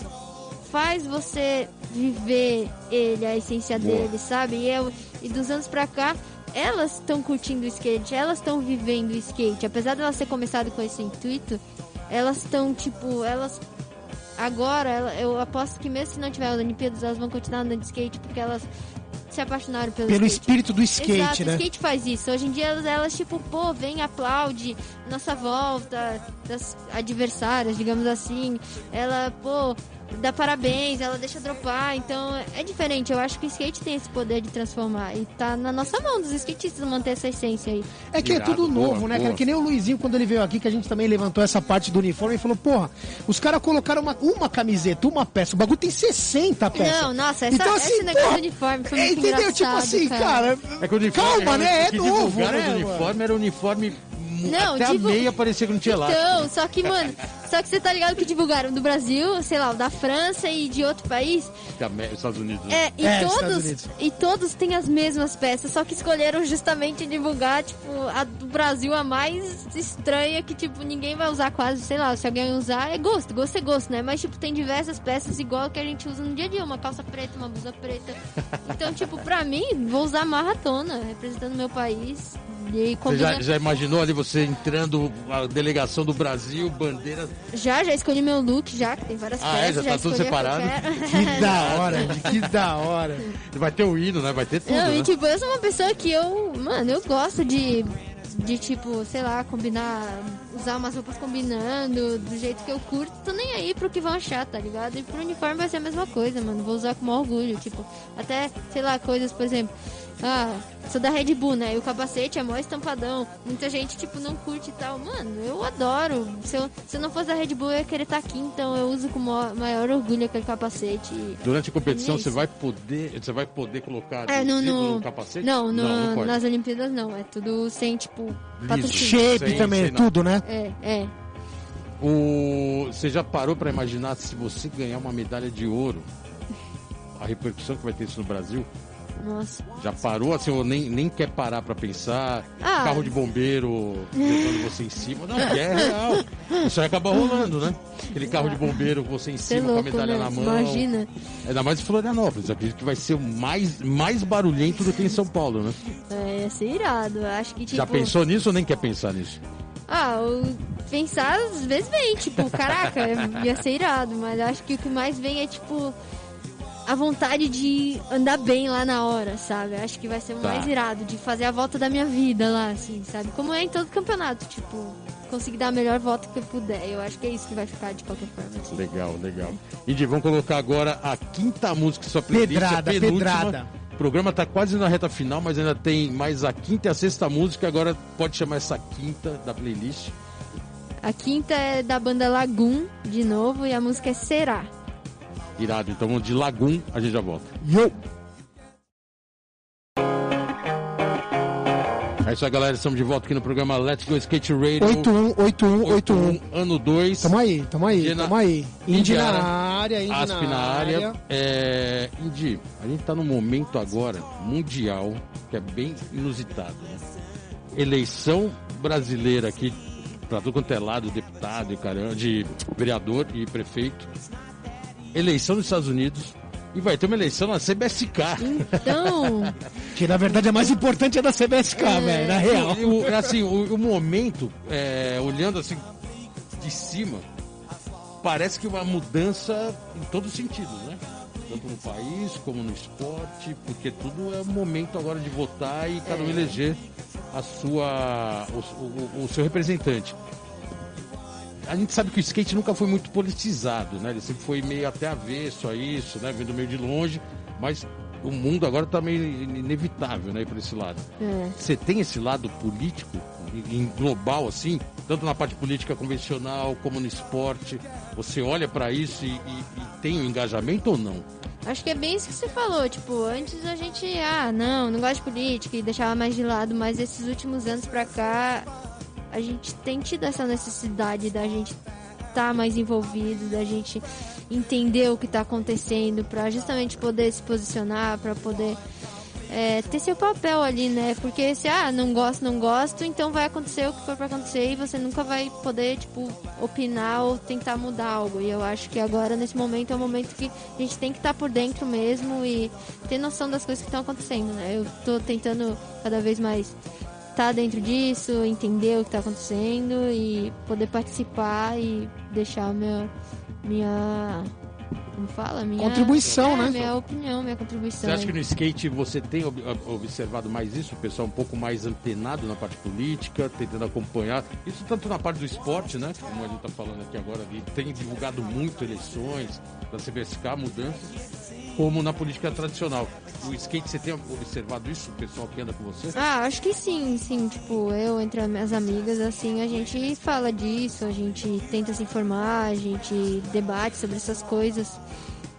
faz você viver ele, a essência Boa. dele, sabe? E, eu, e dos anos pra cá, elas estão curtindo o skate, elas estão vivendo o skate. Apesar de elas ter começado com esse intuito, elas estão, tipo, elas. Agora, eu aposto que mesmo se não tiver Olimpíadas, elas vão continuar andando de skate porque elas se apaixonaram pelo, Pelo skate. espírito do skate, Exato, né? o skate faz isso. Hoje em dia elas, elas, tipo, pô, vem, aplaude nossa volta das adversárias, digamos assim. Ela, pô, dá parabéns, ela deixa dropar. Então é diferente. Eu acho que o skate tem esse poder de transformar. E tá na nossa mão dos skatistas manter essa essência aí. É que é tudo boa, novo, né, boa. cara? Que nem o Luizinho, quando ele veio aqui, que a gente também levantou essa parte do uniforme e falou, porra, os caras colocaram uma, uma camiseta, uma peça. O bagulho tem 60 peças. Não, nossa, essa, Então, esse assim, negócio porra, do uniforme foi É, muito entendeu? Tipo assim, cara. É que o uniforme, Calma, né? É o novo, né, mano? uniforme era o uniforme Não, até divu- a meia parecia que não tinha lá. Então, só que, mano, só que você tá ligado que divulgaram do Brasil, sei lá, da França e de outro país. Estados Unidos. né? É, e É, todos Unidos. e todos têm as mesmas peças, só que escolheram justamente divulgar, tipo, a do Brasil a mais estranha que tipo ninguém vai usar quase, sei lá, se alguém usar é gosto, gosto é gosto, né? Mas tipo tem diversas peças igual que a gente usa no dia a dia, uma calça preta, uma blusa preta. Então, tipo, pra mim, vou usar maratona, representando meu país e Você combina... já, já imaginou ali você entrando, a delegação do Brasil, bandeira. Já já escolhi meu look já, que tem várias Ah, é? peças, Já tá tudo escolhi a que eu separado? quero. Que da hora, que da hora. Vai ter o hino, né? Vai ter tudo. Não, né? e tipo, eu sou uma pessoa que eu, mano, eu gosto de, de tipo, sei lá, combinar, usar umas roupas combinando, do jeito que eu curto, tô nem aí pro que vão achar, tá ligado? E pro uniforme vai ser a mesma coisa, mano, vou usar com maior orgulho, tipo, até, sei lá, coisas, por exemplo, ah, sou da Red Bull, né? E o capacete é mó estampadão. Muita gente, tipo, não curte e tal. Mano, eu adoro. Se eu, se eu não fosse da Red Bull, eu ia querer estar aqui, então eu uso com maior, maior orgulho aquele capacete. e- Durante a competição É você vai poder, você vai poder colocar É, no, no, no capacete? Não, no- não, não nas Olimpíadas não. É tudo sem, tipo, patrocínio. Shape Sei, também, sei não. tudo, né? É, é. O... Você já parou pra imaginar se você ganhar uma medalha de ouro, a repercussão que vai ter isso no Brasil? Nossa. Já parou assim, ou nem, nem quer parar pra pensar? Ah. Carro de bombeiro levando você em cima? Não, é real. Isso aí acaba rolando, né? Aquele carro de bombeiro, você em é cima com a louco, medalha né? na mão. Imagina. Ainda mais em Florianópolis. Acredito que vai ser o mais, mais barulhento do que em São Paulo, né? É, ia ser irado. Acho que, tipo... Já pensou nisso ou nem quer pensar nisso? Ah, pensar às vezes vem, tipo, caraca, ia ser irado. Mas acho que o que mais vem é, tipo... A vontade de andar bem lá na hora, sabe? Acho que vai ser o Tá. mais irado, de fazer a volta da minha vida lá, assim, sabe? Como é em todo campeonato, tipo, conseguir dar a melhor volta que eu puder. Eu acho que é isso que vai ficar de qualquer forma, assim. Legal, legal. E vamos colocar agora a quinta música que sua playlist, Pedrada, pedrada. O programa tá quase na reta final, mas ainda tem mais a quinta e a sexta música. Agora pode chamar essa quinta da playlist. A quinta é da banda Lagoon, de novo, e a música é Será. Irado. Então de Lagoon a gente já volta. Yo! É isso aí, galera. Estamos de volta aqui no programa Let's Go Skate Radio. 818181. Ano 2. Tamo aí, tamo aí, Indiana- tamo aí. Indy na área, Indy Asp na, área. É, Indy, a gente tá num momento agora mundial que é bem inusitado. Né? Eleição brasileira aqui, pra tudo quanto é lado, deputado e caramba, de vereador e prefeito. Eleição nos Estados Unidos. E vai ter uma eleição na CBSK. Então, Que na verdade é mais importante é da CBSK, velho, na real. O- assim, o, o momento, é, olhando assim de cima, parece que uma mudança em todos os sentidos, né? Tanto no país como no esporte, porque tudo é o momento agora de votar e cada um eleger a sua, o, o- o seu representante. A gente sabe que o skate nunca foi muito politizado, né? Ele sempre foi meio até avesso a isso, né? Vendo meio de longe, mas o mundo agora tá meio inevitável, né? Por esse lado. é. Você tem esse lado político em global assim, tanto na parte política convencional como no esporte. Você olha para isso e, e- e tem o engajamento ou não? Acho que é bem isso que você falou. Tipo, antes a gente, ah, não, não gosta de política e deixava mais de lado, mas esses últimos anos pra cá, a gente tem tido essa necessidade da gente estar mais envolvido, da gente entender o que tá acontecendo, pra justamente poder se posicionar, pra poder é, ter seu papel ali, né? Porque se, ah, não gosto, não gosto, então vai acontecer o que for pra acontecer e você nunca vai poder, tipo, opinar ou tentar mudar algo. E eu acho que agora, nesse momento, é o momento que a gente tem que estar por dentro mesmo e ter noção das coisas que estão acontecendo, né? Eu tô tentando cada vez mais estar dentro disso, entender o que tá acontecendo e poder participar e deixar meu, minha. Como fala? Minha Contribuição, é, né? Minha opinião, minha contribuição. Você acha aí. que no skate você tem ob- ob- observado mais isso? O pessoal um pouco mais antenado na parte política, tentando acompanhar. Isso tanto na parte do esporte, né? Como a gente está falando aqui agora, ali, tem divulgado muito eleições da CBSK, mudanças, como na política tradicional. O skate, você tem observado isso? O pessoal que anda com você? Ah, acho que sim, sim. Tipo, eu entre as minhas amigas, assim, a gente fala disso, a gente tenta se informar, a gente debate sobre essas coisas.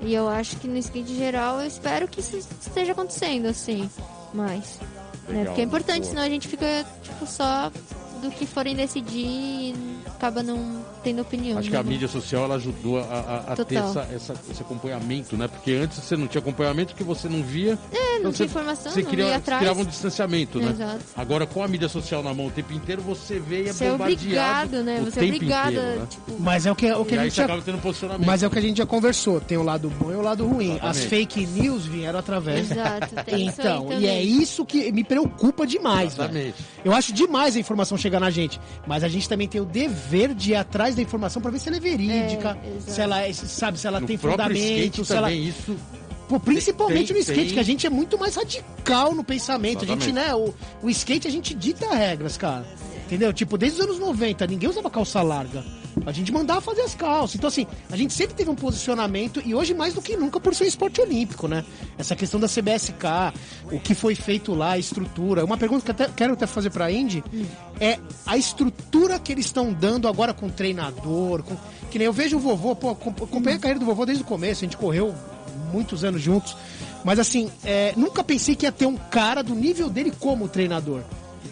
E eu acho que no skate geral, eu espero que isso esteja acontecendo, assim, mais. Né? Porque é importante, boa. senão a gente fica, tipo, só do que forem decidir e acaba não tendo opinião. Acho que a né? mídia social ela ajudou a, a- a ter essa, essa- esse acompanhamento, né? Porque antes você não tinha acompanhamento porque você não via. É, não então tinha você, informação, você não cria- ia atrás. criava um distanciamento, né? Exato. Agora com a mídia social na mão o tempo inteiro, você vê e é Você é bombardeado obrigado, né? o Você é obrigado, inteiro, né? tipo... Mas é o que, o que E a gente já, acaba tendo posicionamento. mas é o que a gente já conversou. Tem o lado bom e o lado ruim. As Exatamente. fake news vieram através. Exato, tem isso aí Então, e é isso que me preocupa demais, velho. Exatamente. Eu acho demais a informação chegar na gente, mas a gente também tem o dever de ir atrás da informação pra ver se ela é verídica, É, se ela é- sabe se ela No tem fundamento, skate se ela isso Pô, principalmente Tem- no skate, tem- que a gente é muito mais radical no pensamento. A gente, Exatamente. né, o, o skate a gente dita regras, cara. Entendeu? Tipo, desde os anos 90, ninguém usava calça larga. A gente mandava fazer as calças. Então, assim, a gente sempre teve um posicionamento e hoje mais do que nunca por ser esporte olímpico, né? Essa questão da CBSK, o que foi feito lá, a estrutura. Uma pergunta que até, quero até fazer pra Indy é a estrutura que eles estão dando agora com treinador, com... que nem eu vejo o vovô, pô, acom- acompanhei a carreira do vovô desde o começo, a gente correu muitos anos juntos. Mas assim, é, nunca pensei que ia ter um cara do nível dele como treinador.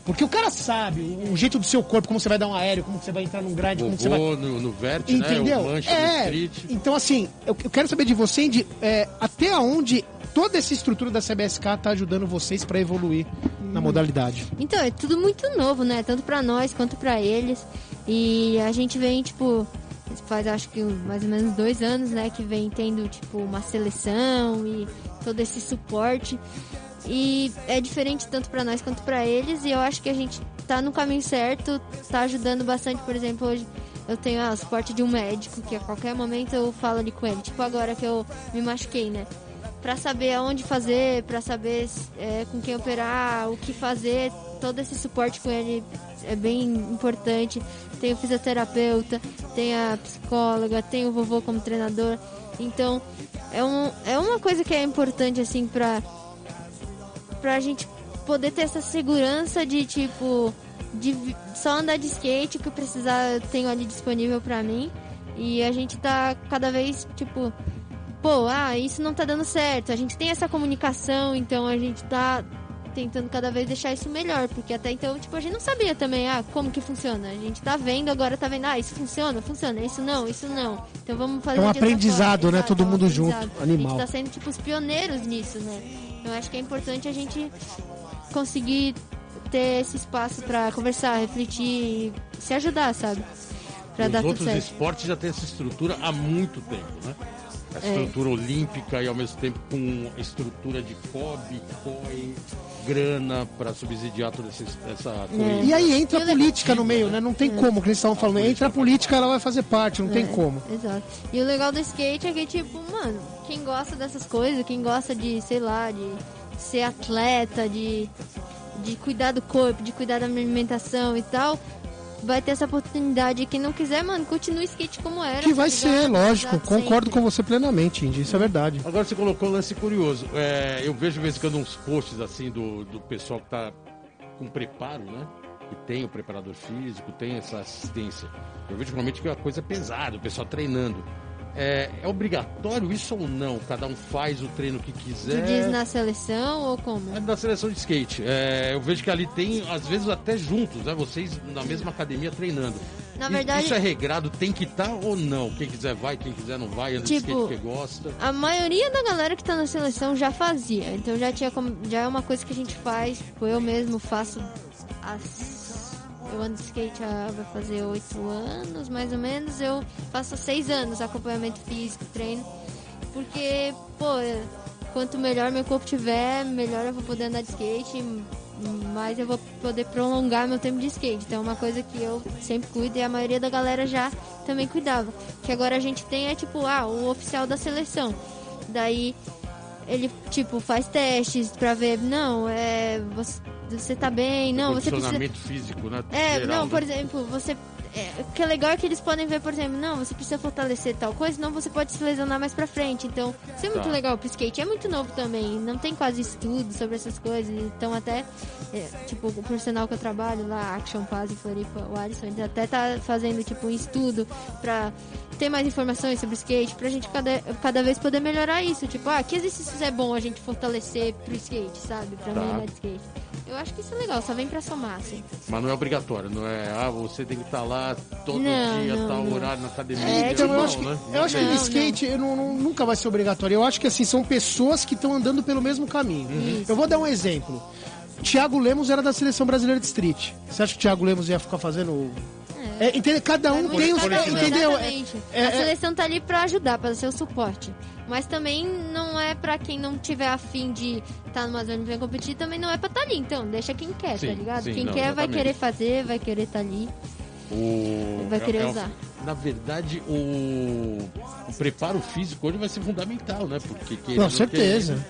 Porque o cara sabe o, o jeito do seu corpo, como você vai dar um aéreo, como você vai entrar num grade, como você vai. no, no vértice, Entendeu? né? O mancha é. Então, assim, eu, eu quero saber de você, Indy, é, até onde toda essa estrutura da CBSK tá ajudando vocês pra evoluir na modalidade. Então, é tudo muito novo, né? Tanto pra nós quanto pra eles. E a gente vem, tipo, faz acho que mais ou menos dois anos, né? Que vem tendo, tipo, uma seleção e todo esse suporte. E é diferente tanto pra nós quanto pra eles. E eu acho que a gente tá no caminho certo, tá ajudando bastante. Por exemplo, hoje eu tenho o suporte de um médico, que a qualquer momento eu falo ali com ele. Tipo agora que eu me machuquei, né? Pra saber aonde fazer, pra saber é, com quem operar, o que fazer, todo esse suporte com ele é bem importante. Tem o fisioterapeuta, tem a psicóloga, tem o vovô como treinador. Então, é, um, é uma coisa que é importante, assim, pra, pra gente poder ter essa segurança de, tipo, de só andar de skate, o que eu precisar eu tenho ali disponível pra mim. E a gente tá cada vez, tipo, pô, ah, isso não tá dando certo. A gente tem essa comunicação, então a gente tá tentando cada vez deixar isso melhor, porque até então, tipo, a gente não sabia também, ah, como que funciona. A gente tá vendo, agora tá vendo, ah, isso funciona, funciona, isso não, isso não. Então vamos fazer É um aprendizado, forma. né? Todo é mundo junto, animal. A gente tá sendo, tipo, os pioneiros nisso, né? Eu acho que é importante a gente conseguir ter esse espaço pra conversar, refletir e se ajudar, sabe? Pra dar Os tudo outros esportes já têm essa estrutura há muito tempo, né? A É. estrutura olímpica e ao mesmo tempo com estrutura de COB, COI, grana para subsidiar toda essa, essa corrida. E aí entra a política no meio, né? Não tem como, que eles estavam falando. Entra a política, ela vai fazer parte, não tem É, como. Exato. E o legal do skate é que, tipo, mano, quem gosta dessas coisas, quem gosta de, sei lá, de ser atleta, de, de cuidar do corpo, de cuidar da alimentação e tal, vai ter essa oportunidade. Quem não quiser, mano, continue o skate como era. Que vai tá ser, ligado? lógico. Concordo sempre. com você plenamente, Indy. Isso é verdade. Agora você colocou um lance curioso. É, eu vejo de vez em quando uns posts assim do, do pessoal que tá com preparo, né? Que tem o preparador físico, tem essa assistência. Eu vejo realmente que é uma coisa pesada, o pessoal treinando. É, é obrigatório isso ou não? Cada um faz o treino que Tu quiser. diz na seleção ou como? É da seleção de skate. É, eu vejo que ali tem, às vezes, até juntos, né? Vocês na mesma academia treinando. Na verdade- Isso é regrado, tem que estar ou não? Quem quiser vai, quem quiser não vai, anda de Tipo, skate que gosta. A maioria da galera que tá na seleção já fazia, então já tinha já é uma coisa que a gente faz, tipo, eu mesmo faço as eu ando de skate há, vai fazer oito anos, mais ou menos, eu faço seis anos acompanhamento físico, treino, porque, pô, quanto melhor meu corpo tiver, melhor eu vou poder andar de skate, mais eu vou poder prolongar meu tempo de skate. Então é uma coisa que eu sempre cuido e a maioria da galera já também cuidava. Que agora a gente tem é tipo, ah, o oficial da seleção. Daí ele, tipo, faz testes pra ver, não, é. Você, você tá bem, não, você precisa. Físico, né? É, Geral, não, né? por exemplo, você. É, o que é legal é que eles podem ver, por exemplo, não, você precisa fortalecer tal coisa, senão você pode se lesionar mais pra frente. Então, isso é muito Tá. legal pro skate. É muito novo também, não tem quase estudo sobre essas coisas. Então, até, é, tipo, o profissional que eu trabalho lá, Action Paz em Floripa, o Alisson, ele até tá fazendo, tipo, um estudo pra ter mais informações sobre skate, pra gente cada, cada vez poder melhorar isso. Tipo, ah, que exercícios é bom a gente fortalecer pro skate, sabe? Pra Tá. melhorar de skate. Eu acho que isso é legal, só vem pra somar, assim. Mas não é obrigatório, não é? Ah, você tem que estar lá todo Não, dia, não, tal não. horário na academia. É, Então, eu acho que, né? eu acho que skate eu não- não- nunca vai ser obrigatório. Eu acho que assim, são pessoas que estão andando pelo mesmo caminho. Eu vou dar um exemplo. Thiago Lemos era da seleção brasileira de street. Você acha que o Thiago Lemos ia ficar fazendo. É, entende? Cada um Muito tem os. Entendeu? Exatamente. É- é- a seleção tá ali pra ajudar, pra ser o suporte. Mas também não é pra quem não tiver afim de estar tá numa zona de competir, também não é pra estar ali. Então, deixa quem quer, Sim, tá ligado? sim, quem não, quer vai exatamente. querer fazer, vai querer estar ali. O... Vai querer é- é- usar. Na verdade, o... o preparo físico hoje vai ser fundamental, né? Porque querendo Com certeza.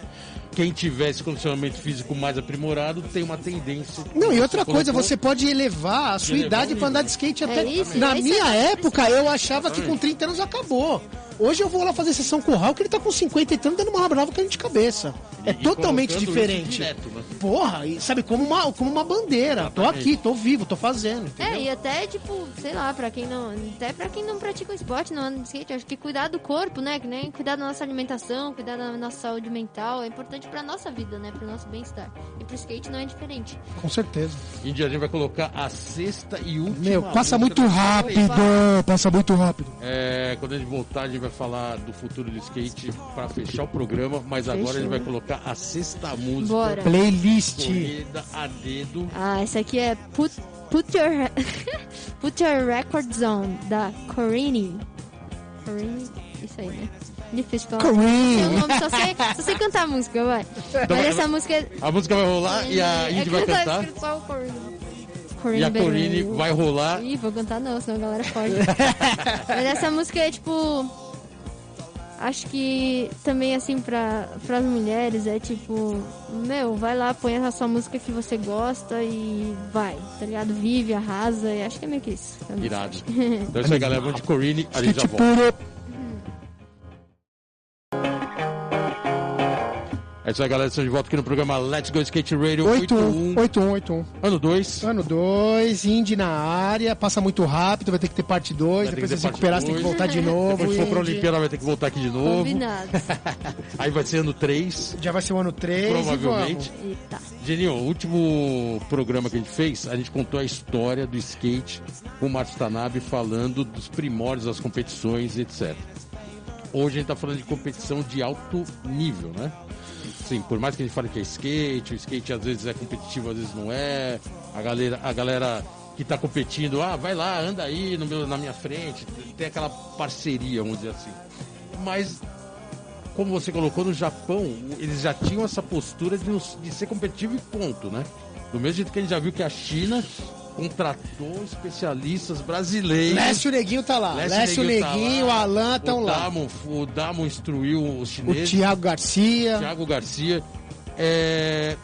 quem tiver esse condicionamento físico mais aprimorado tem uma tendência. Não, e outra coisa, você pode elevar a sua elevar idade o pra andar de skate É até. isso, Na é minha época, eu achava que com 30 anos acabou. Hoje eu vou lá fazer sessão com o Raul, que ele tá com 50 e tanto dando uma brava com a gente de cabeça. É E- e totalmente diferente. direto, né? Porra, e sabe, como uma, como uma bandeira. Tô Exatamente. aqui, tô vivo, tô fazendo. É, entendeu? e até, tipo, sei lá, pra quem não. Até pra quem não pratica o esporte, não anda de skate, acho que cuidar do corpo, né? Que nem cuidar da nossa alimentação, cuidar da nossa saúde mental é importante pra nossa vida, né? Pro nosso bem-estar. E pro skate não é diferente. Com certeza. Índia, a gente vai colocar a sexta e última. Meu, passa muito rápido, passa muito rápido. É, quando a gente voltar, a gente vai falar do futuro do skate para fechar o programa, mas agora a gente Fechou. vai colocar a sexta música Bora. Playlist. escolhida a dedo. Ah, essa aqui é Put, Put, Your, Put Your Records On, da Corinne. Corinne, isso aí, né? Difícil falar. Corinne. Só sei, só sei cantar a música, vai. Mas essa música é... A música vai rolar e a Indy é vai cantar. escrito só o Corinne. E a Corine vai rolar. Ih, vou cantar não, senão a galera pode. Mas essa música é tipo. Acho que também assim pra, pras mulheres é tipo, meu, vai lá, põe a sua música que você gosta e vai, tá ligado? Vive, arrasa, e acho que é meio que isso. Irado. Então é isso aí, galera. Vamos de Corine, a gente já volta. É isso aí, galera. Estamos de volta aqui no programa Let's Go Skate Radio 81, 81, 81. Ano 2. Ano 2, Indy na área, passa muito rápido, vai ter que ter parte 2, Vai ter depois se recuperar, você tem que voltar de novo. Depois que for pra. Olimpíada, vai ter que voltar aqui de novo. Combinado. Aí vai ser ano 3. Já vai ser o ano 3 Provavelmente. e Eita. Geninho, o último programa que a gente fez, a gente contou a história do skate com o Márcio Tanabe falando dos primórdios das competições, etc. Hoje a gente tá falando de competição de alto nível, né? Sim, por mais que gente fale que é skate, o skate às vezes é competitivo, às vezes não é. A galera, a galera que tá competindo, ah, vai lá, anda aí no meu, na minha frente. Tem aquela parceria, vamos dizer assim. Mas como você colocou no Japão, eles já tinham essa postura de, de ser competitivo e ponto, né? Do mesmo jeito que a gente já viu que a China contratou especialistas brasileiros. Lécio Neguinho tá lá. Lécio Lécio Neguinho tá Neguinho, o lá. Alan estão o lá. O Damon instruiu os O chineses. Thiago Garcia. Thiago Garcia. É,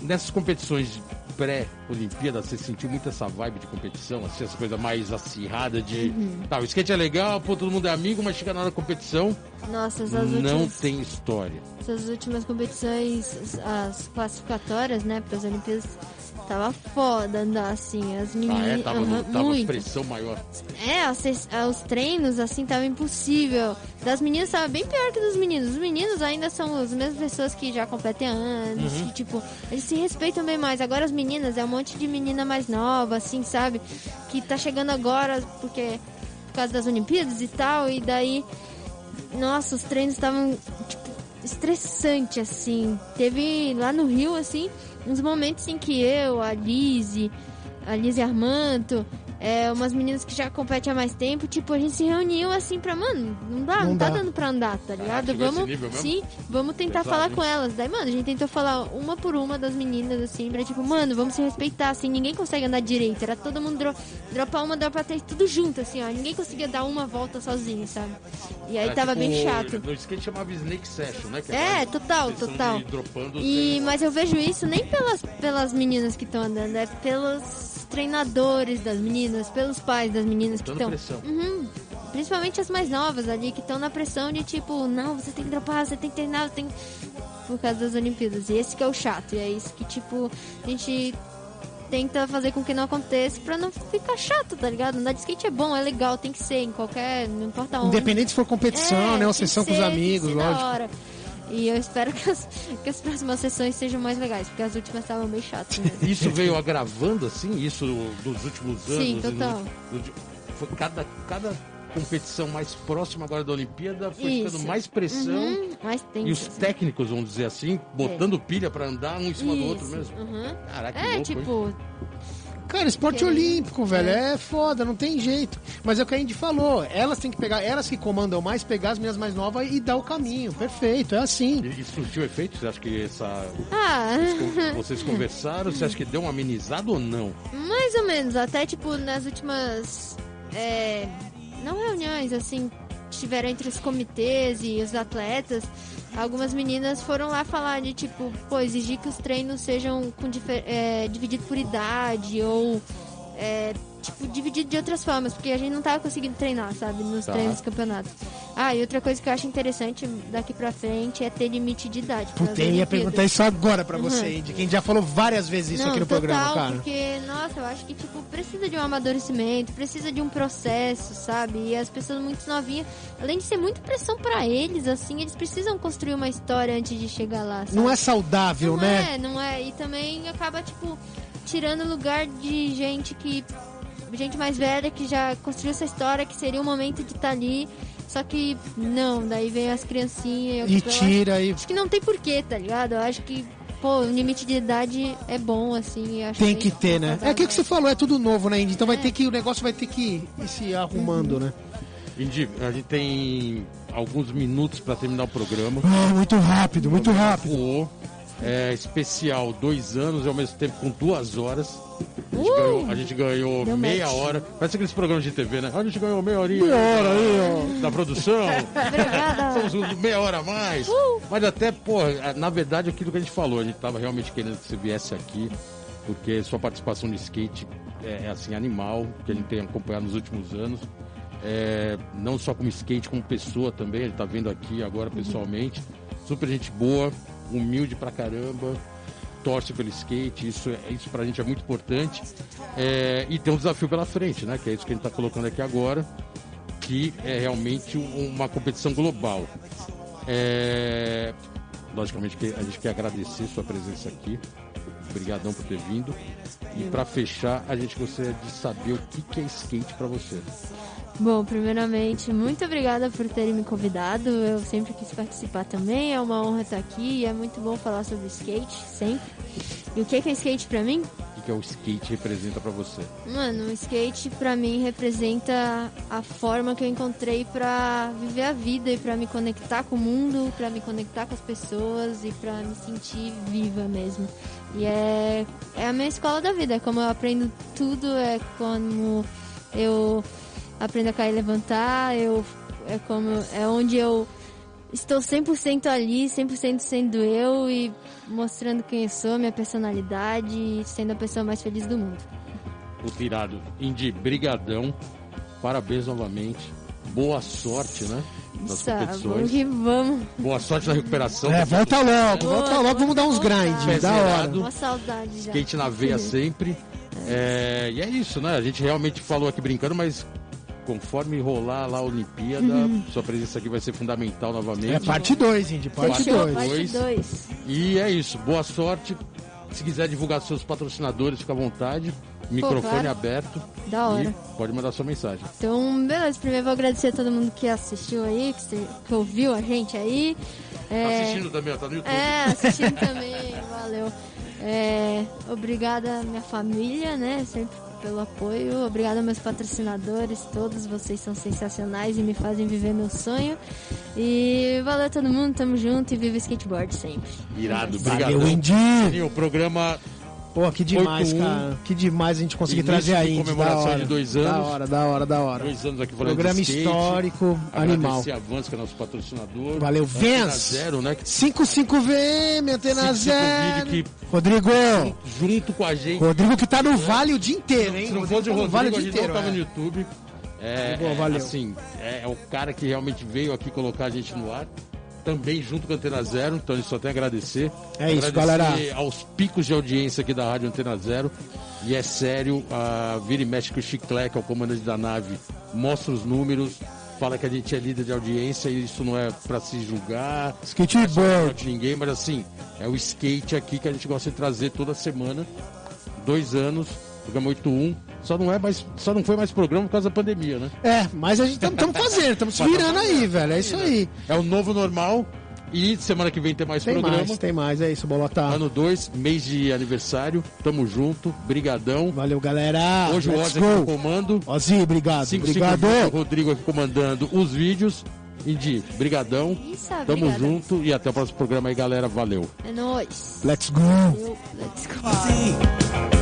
Nessas competições pré-Olimpíada, você sentiu muito essa vibe de competição, assim, essa coisa mais acirrada de. Uhum. Tá, o skate é legal, pô, todo mundo é amigo, mas chega na hora da competição, Nossa, essas não últimas, tem história. essas últimas competições, as classificatórias, né, para as Olimpíadas, tava foda andar assim. As Ah, meninas. é? Tava, aham, tava muito. pressão maior. É, as ah, os treinos, assim, tava impossível. Das meninas tava bem pior que dos meninos. Os meninos ainda são as mesmas pessoas que já competem há anos. Uhum. Que, tipo, eles se respeitam bem mais. Agora as meninas, é um monte de menina mais nova, assim, sabe? Que tá chegando agora porque por causa das Olimpíadas e tal. E daí, nossa, os treinos estavam, tipo, estressante, assim. Teve lá no Rio, assim, uns momentos em que eu, a Lizzie, a Lizzie Armanto, é, umas meninas que já competem há mais tempo, tipo, a gente se reuniu assim pra, mano, não dá, não, Não tá dá. dando pra andar, tá ligado? chegou esse vamos, sim, vamos tentar Pesado, falar hein? com elas. Daí, mano, a gente tentou falar uma por uma das meninas, assim, pra tipo, mano, vamos se respeitar, assim, ninguém consegue andar direito. Era todo mundo dro dropar uma, dropar três, tudo junto, assim, ó. Ninguém conseguia dar uma volta sozinho, sabe? E aí É, tava tipo, bem chato. No skate chamava Snake Session, né? Que É, mais total, total. E, mas eu vejo isso nem pelas, pelas meninas que estão andando, é pelos treinadores das meninas, pelos pais das meninas que estão. Uhum. Principalmente as mais novas ali, que estão na pressão de tipo, não, você tem que dropar, você tem que treinar, você tem que... Por causa das Olimpíadas. E esse que é o chato. E é isso que, tipo, a gente tenta fazer com que não aconteça pra não ficar chato, tá ligado? Andar de skate é bom, é legal, tem que ser em qualquer. Não importa onde. Independente se for competição, É, né? Tem sessão com os amigos, lógico. E eu espero que as, que as próximas sessões sejam mais legais, porque as últimas estavam bem chatas mesmo. Isso veio agravando, assim, isso dos últimos anos? Sim, total. Foi cada, cada competição mais próxima agora da Olimpíada foi Isso. ficando mais pressão. Uhum, mais tenso. E os assim. técnicos, vamos dizer assim, botando pilha pra andar um em cima do outro Isso, mesmo. uhum. Caraca, que É, louco, hein? Cara, esporte Que- olímpico, velho, é. foda, não tem jeito. Mas é o que a Indy falou, elas têm que pegar, elas que comandam mais, pegar as minhas mais novas e dar o caminho. Perfeito, é assim. E Isso surtiu efeito? Você acha que essa. ah, Vocês conversaram? Você acha que deu uma amenizada ou não? mais ou menos, até tipo nas últimas. é, não reuniões, assim, tiveram entre os comitês e os atletas. Algumas meninas foram lá falar de tipo, pô, exigir que os treinos sejam com é, dividido por idade ou é, tipo, dividido de outras formas, porque a gente não tava conseguindo treinar, sabe, nos Tá. treinos dos campeonatos. Ah, e outra coisa que eu acho interessante daqui pra frente é ter limite de idade. Puta, eu ia perguntar isso agora pra você, Uhum. Indy. Quem já falou várias vezes isso Não, aqui no total, programa, cara. porque, nossa, eu acho que, tipo, precisa de um amadurecimento, precisa de um processo, sabe? E as pessoas muito novinhas, além de ser muita pressão pra eles, assim, eles precisam construir uma história antes de chegar lá, sabe? Não é saudável, Não né? é, não é. E também acaba, tipo, tirando lugar de gente que. Gente mais velha que já construiu essa história, que seria o momento de estar ali. Só que não, daí vem as criancinhas. eu- E eu acho- tira e Acho que não tem porquê, tá ligado? Eu acho que, pô, o limite de idade é bom, assim. eu acho tem bem que ter, né? É aquilo que você falou, é tudo novo, né, Indy? Então vai É. ter que, o negócio vai ter que ir se arrumando, né? Indy, a gente tem alguns minutos pra terminar o programa. Ah, muito rápido, muito rápido. Voou. É, especial dois anos e ao mesmo tempo com duas horas. A gente Uh! ganhou, a gente ganhou meia match. hora. Parece aqueles programas de TV, né? A gente ganhou meia horinha. Meia hora aí, Da produção. Obrigada. Somos meia hora a mais. Uh! Mas até, pô, na verdade, aquilo que a gente falou, a gente tava realmente querendo que você viesse aqui, porque sua participação de skate é, é, assim, animal, que a gente tem acompanhado nos últimos anos. É, não só como skate, como pessoa também, ele tá vendo aqui agora pessoalmente. Super gente boa. humilde pra caramba, torce pelo skate, isso, é, isso pra gente é muito importante. É, e tem um desafio pela frente, né? Que é isso que a gente tá colocando aqui agora, que é realmente uma competição global. É, logicamente que a gente quer agradecer sua presença aqui. Obrigadão por ter vindo. E para fechar, a gente gostaria de saber o que é skate para você. Bom, primeiramente, muito obrigada por terem me convidado. Eu sempre quis participar também. É uma honra estar aqui e é muito bom falar sobre skate, sempre. E o que é skate pra mim? O que, que é o skate representa para você? Mano, o skate pra mim representa a forma que eu encontrei pra viver a vida e pra me conectar com o mundo, pra me conectar com as pessoas e pra me sentir viva mesmo. E é, é a minha escola da vida, é como eu aprendo tudo, é como eu aprendo a cair e levantar, eu, é como é onde eu estou 100% ali, 100% sendo eu e mostrando quem eu sou, minha personalidade e sendo a pessoa mais feliz do mundo. O irado. Indy, brigadão. Parabéns novamente. Boa sorte, né? Nas Isso, vamos competições. vamos. Boa sorte na recuperação. É, volta logo, Boa, volta logo, vamos dar uns boa. da hora. Uma saudade já. Skate na veia sempre. É, e é isso, né? A gente realmente falou aqui brincando, mas conforme rolar lá a Olimpíada, sua presença aqui vai ser fundamental novamente. É parte 2, Indy, parte Fechou, 2. parte Dois. 2. E é isso. Boa sorte. Se quiser divulgar seus patrocinadores, fica à vontade. Microfone claro. aberto. Da hora. E pode mandar sua mensagem. Então, beleza. Primeiro vou agradecer a todo mundo que assistiu aí, que, que ouviu a gente aí. É, Tá assistindo também, ó, tá no YouTube. É, assistindo também, valeu. É, obrigada minha família, né, sempre pelo apoio. Obrigada meus patrocinadores, todos vocês são sensacionais e me fazem viver meu sonho. E valeu todo mundo, tamo junto e viva o skateboard sempre. Irado, Valeu, obrigado. Indy. O programa Pô, que demais, 8-1. cara. Que demais a gente conseguir trazer de a Indy. Da comemoração hora. de dois Da anos. hora, da hora, da hora. dois anos aqui falando Programa skate. histórico, animal. Agradecer a Vans, que é nosso patrocinador. Valeu, Vans. Zero, né? Que 55VM, Antena 55 Zero. vídeo Rodrigo, junto com a gente. Rodrigo que tá no Vale o dia inteiro, hein? Se não fosse o tá Rodrigo, Vale a o dia inteiro. não tava é. no YouTube. É, Boa, valeu. assim, é, é o cara que realmente veio aqui colocar a gente no ar. Também junto com a Antena Zero, então a gente só tem a agradecer. É isso, Agradecer galera. aos picos de audiência aqui da Rádio Antena Zero. E é sério, a Vira e Mexe que o Chiclé, que é o comandante da nave, mostra os números, fala que a gente é líder de audiência e isso não é pra se julgar, Skateboard. de ninguém, mas assim, é o skate aqui que a gente gosta de trazer toda semana. Dois anos, programa 81. Só não é mais, só não foi mais programa por causa da pandemia, né? É, mas a gente estamos fazendo, estamos se virando aí, velho. É isso aí. É o novo normal. E semana que vem tem mais Tem programa. mais, tem mais. É isso, Bolota. Ano 2, mês de aniversário. Tamo junto. Brigadão. Valeu, galera. Hoje o Let's Ozzy aqui comando. Ozzy, obrigado. 5 Obrigado. o Rodrigo aqui comandando os vídeos. Indy, brigadão. Isso, Tamo obrigada. junto e até o próximo programa aí, galera. Valeu. É nóis. Let's go. Let's go.